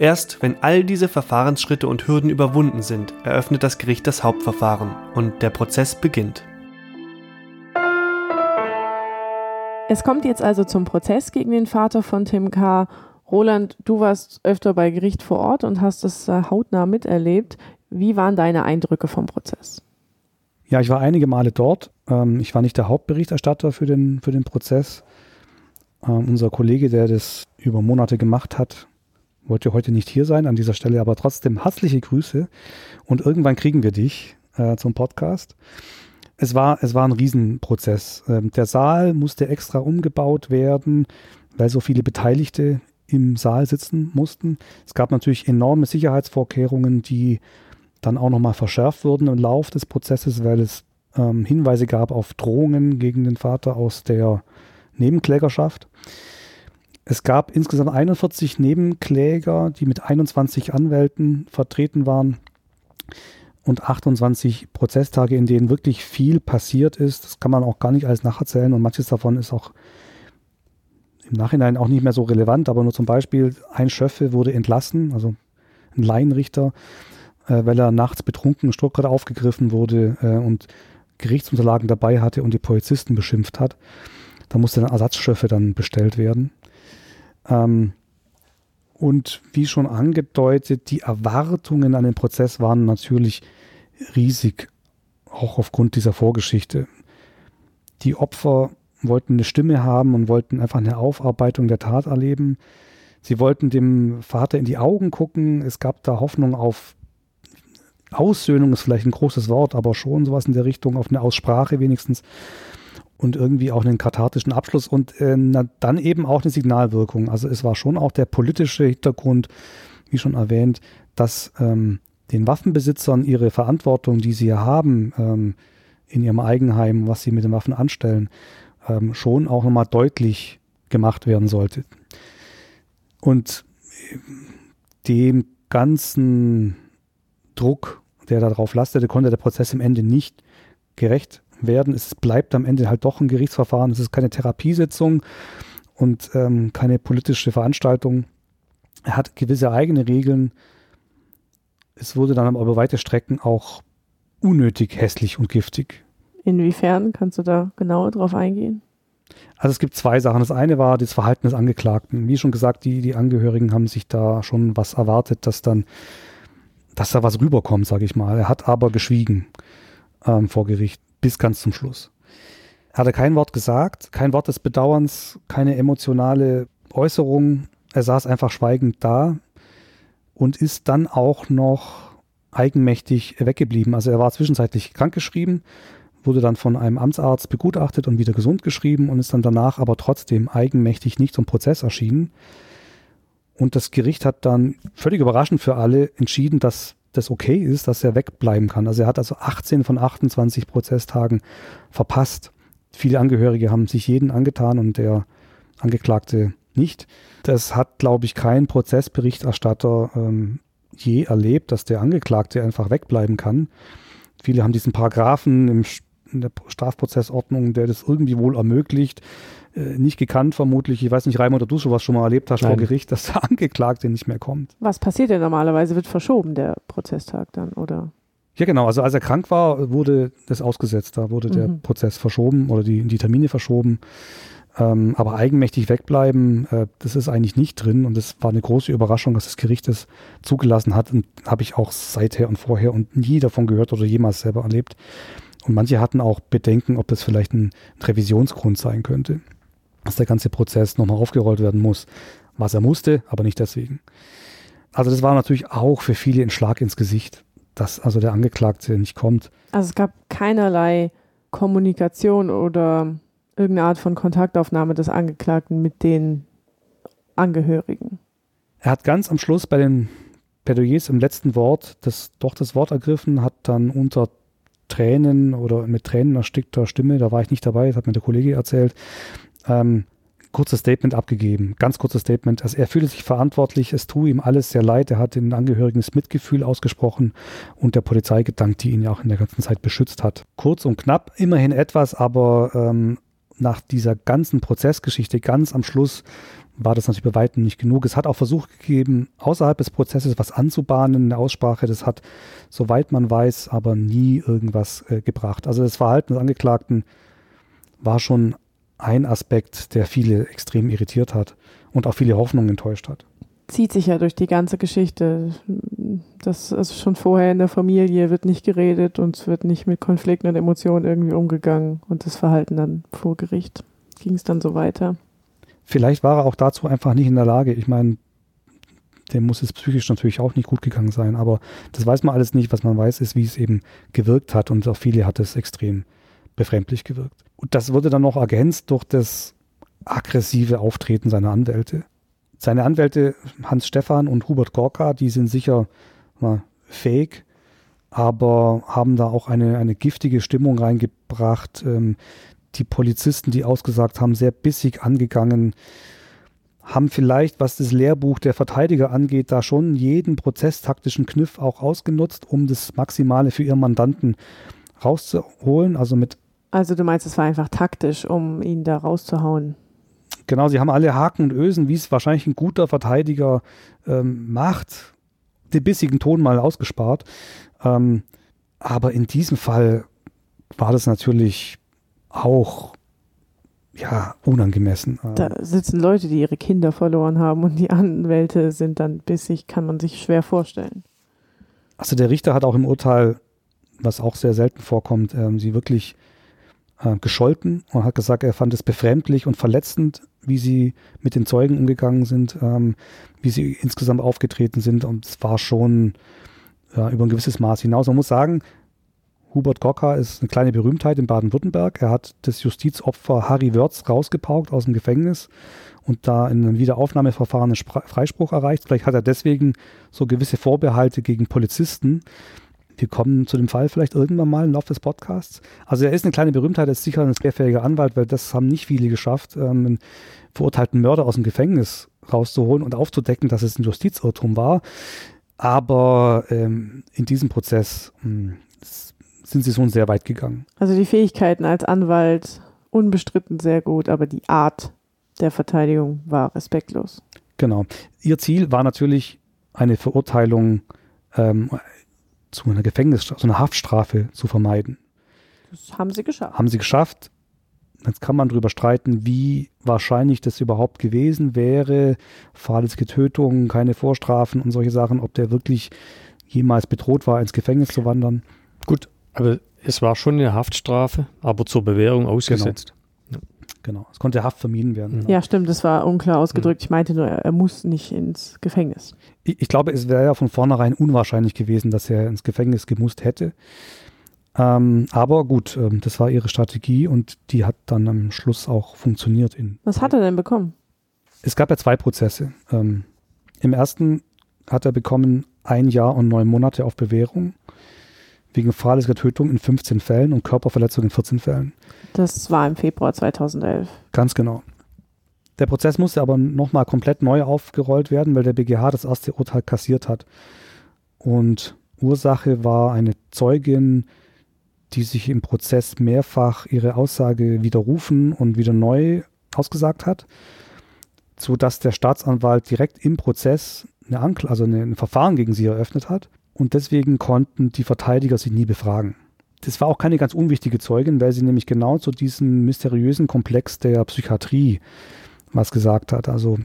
Erst wenn all diese Verfahrensschritte und Hürden überwunden sind, eröffnet das Gericht das Hauptverfahren und der Prozess beginnt. Es kommt jetzt also zum Prozess gegen den Vater von Tim K. Roland, du warst öfter bei Gericht vor Ort und hast es äh, hautnah miterlebt. Wie waren deine Eindrücke vom Prozess? Ja, ich war einige Male dort. Ähm, ich war nicht der Hauptberichterstatter für den, für den Prozess. Ähm, unser Kollege, der das über Monate gemacht hat, wollte heute nicht hier sein. An dieser Stelle aber trotzdem herzliche Grüße. Und irgendwann kriegen wir dich äh, zum Podcast. Es war, es war ein Riesenprozess. Ähm, der Saal musste extra umgebaut werden, weil so viele Beteiligte im Saal sitzen mussten. Es gab natürlich enorme Sicherheitsvorkehrungen, die dann auch nochmal verschärft wurden im Lauf des Prozesses, weil es ähm, Hinweise gab auf Drohungen gegen den Vater aus der Nebenklägerschaft. Es gab insgesamt 41 Nebenkläger, die mit 21 Anwälten vertreten waren und 28 Prozesstage, in denen wirklich viel passiert ist. Das kann man auch gar nicht alles nacherzählen und manches davon ist auch im Nachhinein auch nicht mehr so relevant, aber nur zum Beispiel ein Schöffe wurde entlassen, also ein Laienrichter, äh, weil er nachts betrunken Stuttgart aufgegriffen wurde äh, und Gerichtsunterlagen dabei hatte und die Polizisten beschimpft hat. Da musste ein Ersatzschöffe dann bestellt werden. Ähm, Und wie schon angedeutet, die Erwartungen an den Prozess waren natürlich riesig, auch aufgrund dieser Vorgeschichte. Die Opfer wollten eine Stimme haben und wollten einfach eine Aufarbeitung der Tat erleben. Sie wollten dem Vater in die Augen gucken. Es gab da Hoffnung auf Aussöhnung, ist vielleicht ein großes Wort, aber schon sowas in der Richtung, auf eine Aussprache wenigstens und irgendwie auch einen kathartischen Abschluss und äh, na, dann eben auch eine Signalwirkung. Also es war schon auch der politische Hintergrund, wie schon erwähnt, dass ähm, den Waffenbesitzern ihre Verantwortung, die sie haben ähm, in ihrem Eigenheim, was sie mit den Waffen anstellen, ähm, schon auch nochmal deutlich gemacht werden sollte. Und äh, dem ganzen Druck, der darauf lastete, konnte der Prozess im Ende nicht gerecht werden. Es bleibt am Ende halt doch ein Gerichtsverfahren. Es ist keine Therapiesitzung und ähm, keine politische Veranstaltung. Er hat gewisse eigene Regeln. Es wurde dann aber über weite Strecken auch unnötig hässlich und giftig. Inwiefern kannst du da genauer drauf eingehen? Also es gibt zwei Sachen. Das eine war das Verhalten des Angeklagten. Wie schon gesagt, die, die Angehörigen haben sich da schon was erwartet, dass dann, dass da was rüberkommt, sage ich mal. Er hat aber geschwiegen ähm, vor Gericht bis ganz zum Schluss. Er hatte kein Wort gesagt, kein Wort des Bedauerns, keine emotionale Äußerung. Er saß einfach schweigend da und ist dann auch noch eigenmächtig weggeblieben. Also er war zwischenzeitlich krankgeschrieben, wurde dann von einem Amtsarzt begutachtet und wieder gesund geschrieben und ist dann danach aber trotzdem eigenmächtig nicht zum Prozess erschienen. Und das Gericht hat dann völlig überraschend für alle entschieden, dass das okay ist, dass er wegbleiben kann. Also er hat also 18 von 28 Prozesstagen verpasst. Viele Angehörige haben sich jeden angetan und der Angeklagte nicht. Das hat, glaube ich, kein Prozessberichterstatter ähm, je erlebt, dass der Angeklagte einfach wegbleiben kann. Viele haben diesen Paragraphen im, in der Strafprozessordnung, der das irgendwie wohl ermöglicht, nicht gekannt vermutlich. Ich weiß nicht, Raimund, ob du sowas schon mal erlebt hast Nein. vor Gericht, dass der Angeklagte nicht mehr kommt. Was passiert denn normalerweise? Wird verschoben der Prozesstag dann, oder? Ja, genau. Also als er krank war, wurde das ausgesetzt. Da wurde mhm. der Prozess verschoben oder die, die Termine verschoben. Ähm, aber eigenmächtig wegbleiben, äh, das ist eigentlich nicht drin. Und das war eine große Überraschung, dass das Gericht das zugelassen hat. Und habe ich auch seither und vorher und nie davon gehört oder jemals selber erlebt. Und manche hatten auch Bedenken, ob das vielleicht ein Revisionsgrund sein könnte dass der ganze Prozess nochmal aufgerollt werden muss. Was er musste, aber nicht deswegen. Also das war natürlich auch für viele ein Schlag ins Gesicht, dass also der Angeklagte nicht kommt. Also es gab keinerlei Kommunikation oder irgendeine Art von Kontaktaufnahme des Angeklagten mit den Angehörigen. Er hat ganz am Schluss bei den Plädoyers im letzten Wort das, doch das Wort ergriffen, hat dann unter Tränen oder mit Tränen erstickter Stimme, da war ich nicht dabei, das hat mir der Kollege erzählt, ähm, kurzes Statement abgegeben, ganz kurzes Statement. Also er fühlte sich verantwortlich, es tue ihm alles sehr leid, er hat den Angehörigen das Mitgefühl ausgesprochen und der Polizei gedankt, die ihn ja auch in der ganzen Zeit beschützt hat. Kurz und knapp, immerhin etwas, aber ähm, nach dieser ganzen Prozessgeschichte ganz am Schluss war das natürlich bei weitem nicht genug. Es hat auch Versuche gegeben, außerhalb des Prozesses was anzubahnen, eine Aussprache. Das hat, soweit man weiß, aber nie irgendwas äh, gebracht. Also das Verhalten des Angeklagten war schon ein Aspekt, der viele extrem irritiert hat und auch viele Hoffnungen enttäuscht hat. Zieht sich ja durch die ganze Geschichte. Das ist schon vorher in der Familie, wird nicht geredet und es wird nicht mit Konflikten und Emotionen irgendwie umgegangen und das Verhalten dann vor Gericht. Ging es dann so weiter? Vielleicht war er auch dazu einfach nicht in der Lage. Ich meine, dem muss es psychisch natürlich auch nicht gut gegangen sein, aber das weiß man alles nicht. Was man weiß, ist, wie es eben gewirkt hat und auf viele hat es extrem befremdlich gewirkt. Und das wurde dann noch ergänzt durch das aggressive Auftreten seiner Anwälte. Seine Anwälte Hans Stephan und Hubert Gorka, die sind sicher mal, fake, aber haben da auch eine, eine giftige Stimmung reingebracht. Ähm, die Polizisten, die ausgesagt haben, sehr bissig angegangen, haben vielleicht, was das Lehrbuch der Verteidiger angeht, da schon jeden prozesstaktischen Kniff auch ausgenutzt, um das Maximale für ihren Mandanten rauszuholen, also mit also du meinst, es war einfach taktisch, um ihn da rauszuhauen? Genau, sie haben alle Haken und Ösen, wie es wahrscheinlich ein guter Verteidiger ähm, macht, den bissigen Ton mal ausgespart. Ähm, aber in diesem Fall war das natürlich auch ja, unangemessen. Da sitzen Leute, die ihre Kinder verloren haben und die Anwälte sind dann bissig, kann man sich schwer vorstellen. Also der Richter hat auch im Urteil, was auch sehr selten vorkommt, ähm, sie wirklich äh, gescholten und hat gesagt, er fand es befremdlich und verletzend, wie sie mit den Zeugen umgegangen sind, ähm, wie sie insgesamt aufgetreten sind und es war schon ja, über ein gewisses Maß hinaus. Man muss sagen, Hubert Gocker ist eine kleine Berühmtheit in Baden-Württemberg. Er hat das Justizopfer Harry Wörz rausgepaukt aus dem Gefängnis und da in einem Wiederaufnahmeverfahren einen Freispruch erreicht. Vielleicht hat er deswegen so gewisse Vorbehalte gegen Polizisten. Wir kommen zu dem Fall vielleicht irgendwann mal im Laufe des Podcasts. Also er ist eine kleine Berühmtheit, er ist sicher ein sehr Anwalt, weil das haben nicht viele geschafft, ähm, einen verurteilten Mörder aus dem Gefängnis rauszuholen und aufzudecken, dass es ein Justizirrtum war. Aber ähm, in diesem Prozess mh, hm, sind sie schon sehr weit gegangen. Also die Fähigkeiten als Anwalt unbestritten sehr gut, aber die Art der Verteidigung war respektlos. Genau. Ihr Ziel war natürlich eine Verurteilung ähm, zu einer Gefängnisstrafe, zu einer Haftstrafe zu vermeiden. Das haben sie geschafft. Haben sie geschafft. Jetzt kann man darüber streiten, wie wahrscheinlich das überhaupt gewesen wäre. Fahrlässige Tötung, keine Vorstrafen und solche Sachen, ob der wirklich jemals bedroht war, ins Gefängnis zu wandern. Gut, aber es war schon eine Haftstrafe, aber zur Bewährung ausgesetzt. Genau. Genau. Es konnte Haft vermieden werden. Ja, stimmt, das war unklar ausgedrückt. Ich meinte nur, er muss nicht ins Gefängnis. Ich, ich glaube, es wäre ja von vornherein unwahrscheinlich gewesen, dass er ins Gefängnis gemusst hätte. Ähm, aber gut, ähm, das war ihre Strategie und die hat dann am Schluss auch funktioniert. In, Was hat er denn bekommen? Es gab ja zwei Prozesse. Ähm, Im ersten hat er bekommen ein Jahr und neun Monate auf Bewährung wegen fahrlässiger Tötung in 15 Fällen und Körperverletzung in 14 Fällen. Das war im Februar 2011. Ganz genau. Der Prozess musste aber nochmal komplett neu aufgerollt werden, weil der BGH das erste Urteil kassiert hat. Und Ursache war eine Zeugin, die sich im Prozess mehrfach ihre Aussage widerrufen und wieder neu ausgesagt hat, sodass der Staatsanwalt direkt im Prozess eine Ankl also eine, ein Verfahren gegen sie eröffnet hat und deswegen konnten die Verteidiger sie nie befragen. Das war auch keine ganz unwichtige Zeugin, weil sie nämlich genau zu diesem mysteriösen Komplex der Psychiatrie was gesagt hat. Also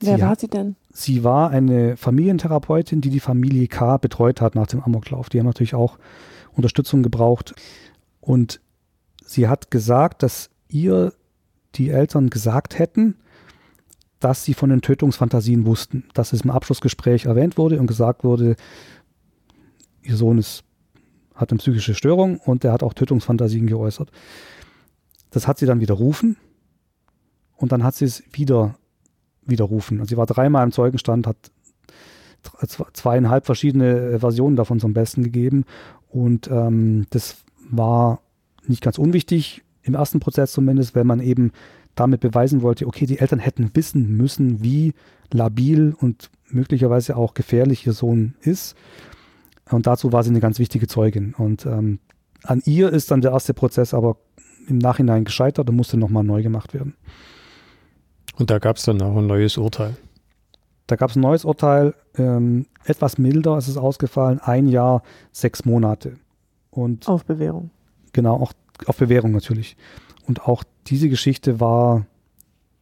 Wer sie war sie denn? Sie war eine Familientherapeutin, die die Familie K. betreut hat nach dem Amoklauf. Die haben natürlich auch Unterstützung gebraucht. Und sie hat gesagt, dass ihr die Eltern gesagt hätten, dass sie von den Tötungsfantasien wussten, dass es im Abschlussgespräch erwähnt wurde und gesagt wurde, ihr Sohn ist, hat eine psychische Störung und er hat auch Tötungsfantasien geäußert. Das hat sie dann widerrufen und dann hat sie es wieder widerrufen. Also sie war dreimal im Zeugenstand, hat zweieinhalb verschiedene Versionen davon zum Besten gegeben und ähm, das war nicht ganz unwichtig, im ersten Prozess zumindest, weil man eben damit beweisen wollte, okay, die Eltern hätten wissen müssen, wie labil und möglicherweise auch gefährlich ihr Sohn ist. Und dazu war sie eine ganz wichtige Zeugin. Und ähm, an ihr ist dann der erste Prozess aber im Nachhinein gescheitert und musste nochmal neu gemacht werden. Und da gab es dann auch ein neues Urteil. Da gab es ein neues Urteil, ähm, etwas milder ist es ausgefallen, ein Jahr, sechs Monate. Und auf Bewährung. Genau, auch auf Bewährung natürlich. Und auch diese Geschichte war,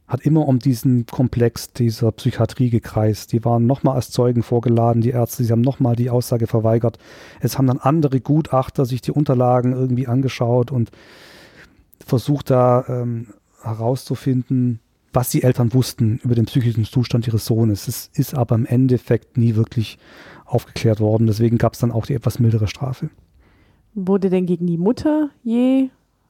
hat immer um diesen Komplex dieser Psychiatrie gekreist. Die waren nochmal als Zeugen vorgeladen, die Ärzte, sie haben nochmal die Aussage verweigert. Es haben dann andere Gutachter sich die Unterlagen irgendwie angeschaut und versucht da ähm, herauszufinden, was die Eltern wussten über den psychischen Zustand ihres Sohnes. Es ist aber im Endeffekt nie wirklich aufgeklärt worden. Deswegen gab es dann auch die etwas mildere Strafe. Wurde denn gegen die Mutter je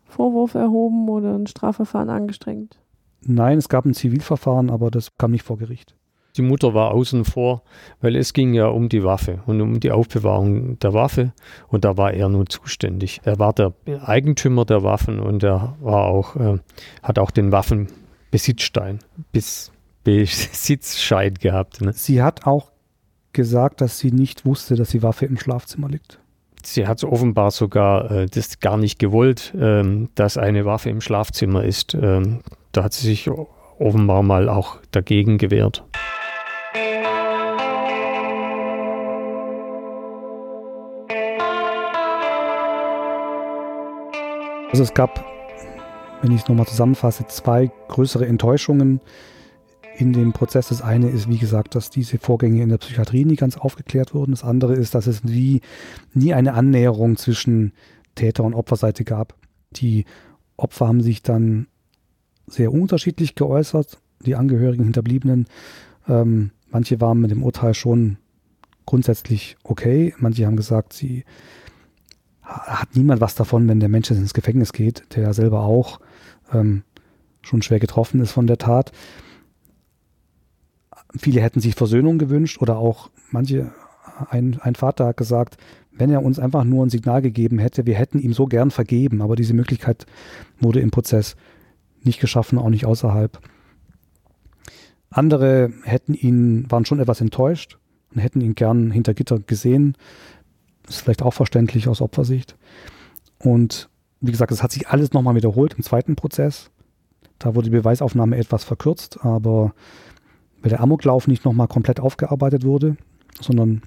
Vorwurf erhoben oder ein Strafverfahren angestrengt? Nein, es gab ein Zivilverfahren, aber das kam nicht vor Gericht. Die Mutter war außen vor, weil es ging ja um die Waffe und um die Aufbewahrung der Waffe und da war er nun zuständig. Er war der Eigentümer der Waffen und er war auch, äh, hat auch den Waffenbesitzstein, bis Besitzschein gehabt. Ne? Sie hat auch gesagt, dass sie nicht wusste, dass die Waffe im Schlafzimmer liegt sie hat offenbar sogar äh, das gar nicht gewollt, ähm, dass eine Waffe im Schlafzimmer ist. Ähm, da hat sie sich offenbar mal auch dagegen gewehrt. Also es gab wenn ich es nochmal zusammenfasse, zwei größere Enttäuschungen in dem Prozess. Das eine ist, wie gesagt, dass diese Vorgänge in der Psychiatrie nie ganz aufgeklärt wurden. Das andere ist, dass es wie nie eine Annäherung zwischen Täter- und Opferseite gab. Die Opfer haben sich dann sehr unterschiedlich geäußert, die Angehörigen, Hinterbliebenen. Ähm, manche waren mit dem Urteil schon grundsätzlich okay. Manche haben gesagt, sie hat niemand was davon, wenn der Mensch ins Gefängnis geht, der ja selber auch ähm, schon schwer getroffen ist von der Tat. Viele hätten sich Versöhnung gewünscht oder auch manche, ein, ein Vater hat gesagt, wenn er uns einfach nur ein Signal gegeben hätte, wir hätten ihm so gern vergeben, aber diese Möglichkeit wurde im Prozess nicht geschaffen, auch nicht außerhalb. Andere hätten ihn, waren schon etwas enttäuscht und hätten ihn gern hinter Gitter gesehen. Ist vielleicht auch verständlich aus Opfersicht. Und wie gesagt, es hat sich alles nochmal wiederholt im zweiten Prozess. Da wurde die Beweisaufnahme etwas verkürzt, aber weil der Amoklauf nicht nochmal komplett aufgearbeitet wurde, sondern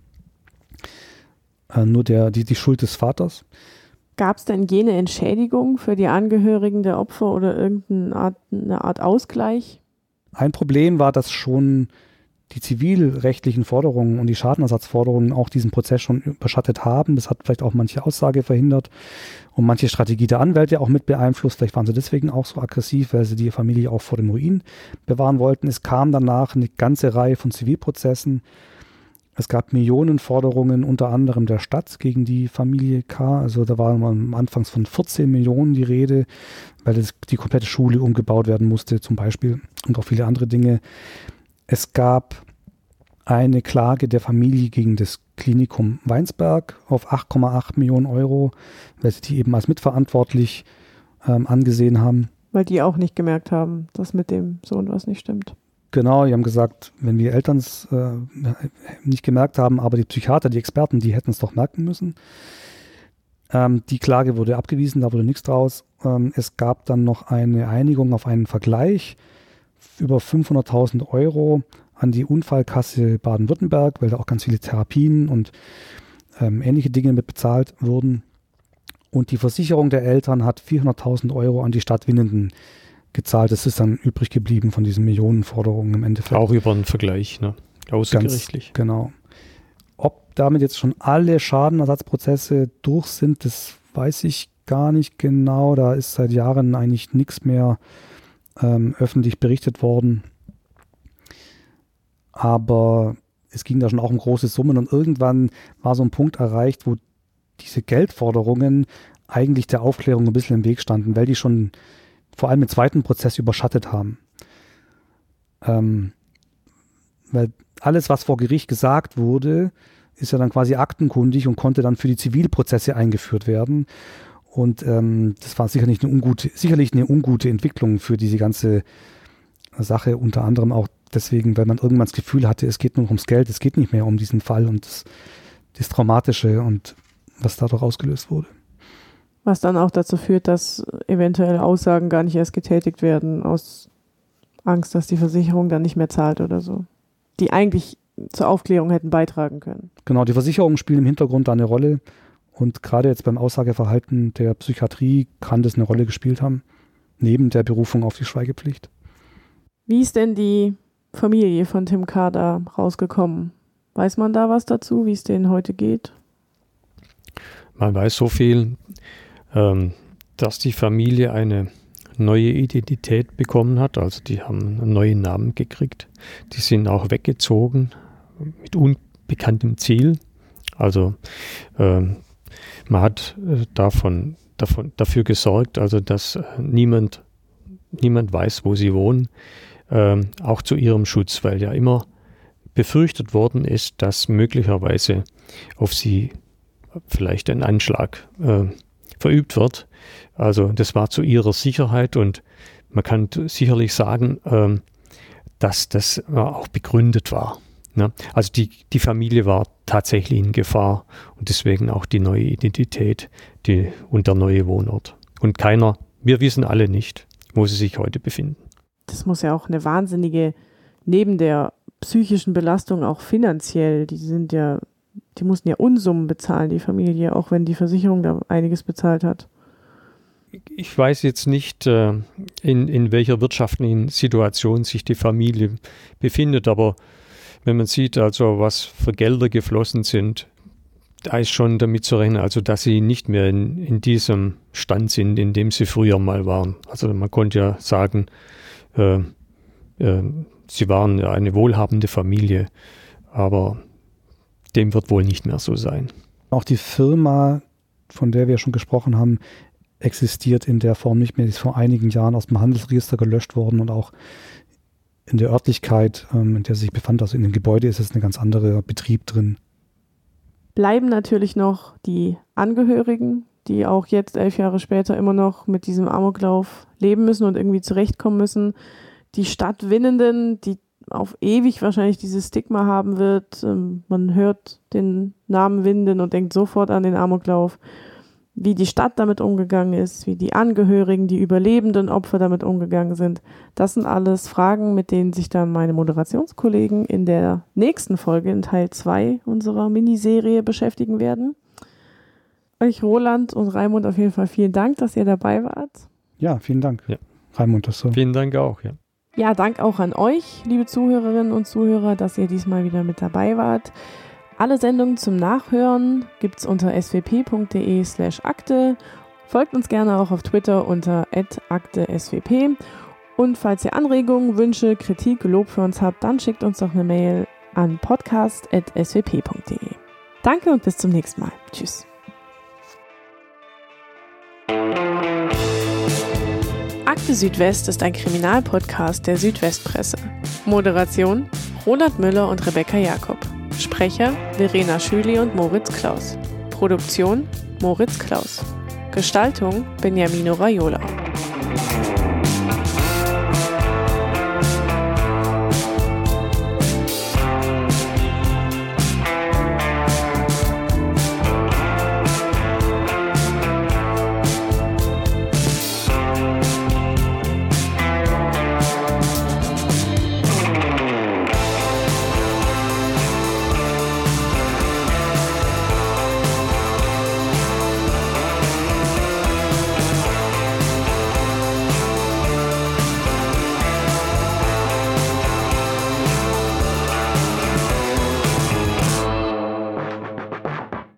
äh, nur der, die, die Schuld des Vaters. Gab es denn jene Entschädigung für die Angehörigen der Opfer oder irgendeine Art, eine Art Ausgleich? Ein Problem war, dass schon die zivilrechtlichen Forderungen und die Schadenersatzforderungen auch diesen Prozess schon überschattet haben. Das hat vielleicht auch manche Aussage verhindert und manche Strategie der Anwälte auch mit beeinflusst. Vielleicht waren sie deswegen auch so aggressiv, weil sie die Familie auch vor dem Ruin bewahren wollten. Es kam danach eine ganze Reihe von Zivilprozessen. Es gab Millionenforderungen unter anderem der Stadt gegen die Familie K. Also da war am Anfangs von 14 Millionen die Rede, weil die komplette Schule umgebaut werden musste zum Beispiel und auch viele andere Dinge. Es gab eine Klage der Familie gegen das Klinikum Weinsberg auf 8,8 Millionen Euro, weil sie die eben als mitverantwortlich ähm, angesehen haben. Weil die auch nicht gemerkt haben, dass mit dem Sohn was nicht stimmt. Genau, die haben gesagt, wenn wir Eltern es äh, nicht gemerkt haben, aber die Psychiater, die Experten, die hätten es doch merken müssen. Ähm, die Klage wurde abgewiesen, da wurde nichts draus. Ähm, es gab dann noch eine Einigung auf einen Vergleich über 500.000 Euro an die Unfallkasse Baden-Württemberg, weil da auch ganz viele Therapien und ähm, ähnliche Dinge mit bezahlt wurden. Und die Versicherung der Eltern hat 400.000 Euro an die Stadt Winnenden gezahlt. Das ist dann übrig geblieben von diesen Millionenforderungen im Endeffekt. Auch über einen Vergleich, ne? Außergerichtlich. Ganz, genau. Ob damit jetzt schon alle Schadenersatzprozesse durch sind, das weiß ich gar nicht genau. Da ist seit Jahren eigentlich nichts mehr ähm, öffentlich berichtet worden. Aber es ging da schon auch um große Summen und irgendwann war so ein Punkt erreicht, wo diese Geldforderungen eigentlich der Aufklärung ein bisschen im Weg standen, weil die schon vor allem im zweiten Prozess überschattet haben. Ähm, weil alles, was vor Gericht gesagt wurde, ist ja dann quasi aktenkundig und konnte dann für die Zivilprozesse eingeführt werden. Und ähm, das war sicherlich eine ungute, sicherlich eine ungute Entwicklung für diese ganze Sache, unter anderem auch deswegen, weil man irgendwann das Gefühl hatte, es geht nur ums Geld, es geht nicht mehr um diesen Fall und das, das Traumatische und was dadurch ausgelöst wurde. Was dann auch dazu führt, dass eventuell Aussagen gar nicht erst getätigt werden, aus Angst, dass die Versicherung dann nicht mehr zahlt oder so. Die eigentlich zur Aufklärung hätten beitragen können. Genau, die Versicherungen spielen im Hintergrund da eine Rolle. Und gerade jetzt beim Aussageverhalten der Psychiatrie kann das eine Rolle gespielt haben, neben der Berufung auf die Schweigepflicht. Wie ist denn die Familie von Tim Kader rausgekommen? Weiß man da was dazu, wie es denen heute geht? Man weiß so viel, ähm, dass die Familie eine neue Identität bekommen hat. Also die haben einen neuen Namen gekriegt. Die sind auch weggezogen mit unbekanntem Ziel. Also ähm, man hat äh, davon, davon, dafür gesorgt, also dass äh, niemand, niemand weiß, wo sie wohnen, ähm, auch zu ihrem Schutz, weil ja immer befürchtet worden ist, dass möglicherweise auf sie vielleicht ein Anschlag äh, verübt wird. Also das war zu ihrer Sicherheit und man kann sicherlich sagen, ähm, dass das äh, auch begründet war. Ne? Also die, die Familie war tatsächlich in Gefahr und deswegen auch die neue Identität die, und der neue Wohnort. Und keiner, wir wissen alle nicht, wo sie sich heute befinden. Das muss ja auch eine wahnsinnige, neben der psychischen Belastung auch finanziell, die sind ja, die mussten ja Unsummen bezahlen, die Familie, auch wenn die Versicherung da einiges bezahlt hat. ich weiß jetzt nicht, äh, in, in welcher wirtschaftlichen Situation sich die Familie befindet, aber wenn man sieht, also was für Gelder geflossen sind, da ist schon damit zu rechnen, also dass sie nicht mehr in, in diesem Stand sind, in dem sie früher mal waren. Also man konnte ja sagen, äh, äh, sie waren eine wohlhabende Familie, aber dem wird wohl nicht mehr so sein. Auch die Firma, von der wir schon gesprochen haben, existiert in der Form nicht mehr. Die ist vor einigen Jahren aus dem Handelsregister gelöscht worden und auch in der Örtlichkeit, ähm, in der sie sich befand, also in dem Gebäude, ist es ein ganz anderer Betrieb drin. Bleiben natürlich noch die Angehörigen, die auch jetzt elf Jahre später immer noch mit diesem Amoklauf leben müssen und irgendwie zurechtkommen müssen. Die Stadtwinnenden, die auf ewig wahrscheinlich dieses Stigma haben wird. Ähm, man hört den Namen Winden und denkt sofort an den Amoklauf wie die Stadt damit umgegangen ist, wie die Angehörigen, die überlebenden Opfer damit umgegangen sind. Das sind alles Fragen, mit denen sich dann meine Moderationskollegen in der nächsten Folge in Teil 2 unserer Miniserie beschäftigen werden. Euch Roland und Raimund auf jeden Fall vielen Dank, dass ihr dabei wart. Ja, vielen Dank. Ja. Raimund, das so. Vielen Dank auch, ja. Ja, Dank auch an euch, liebe Zuhörerinnen und Zuhörer, dass ihr diesmal wieder mit dabei wart. Alle Sendungen zum Nachhören gibt es unter swp.de slash akte. Folgt uns gerne auch auf Twitter unter akteswp. Und falls ihr Anregungen, Wünsche, Kritik, Lob für uns habt, dann schickt uns doch eine Mail an podcast.swp.de. Danke und bis zum nächsten Mal. Tschüss. Akte Südwest ist ein Kriminalpodcast der Südwestpresse. Moderation Roland Müller und Rebecca Jakob. Sprecher Verena Schüli und Moritz Klaus. Produktion Moritz Klaus. Gestaltung Beniamino Raiola.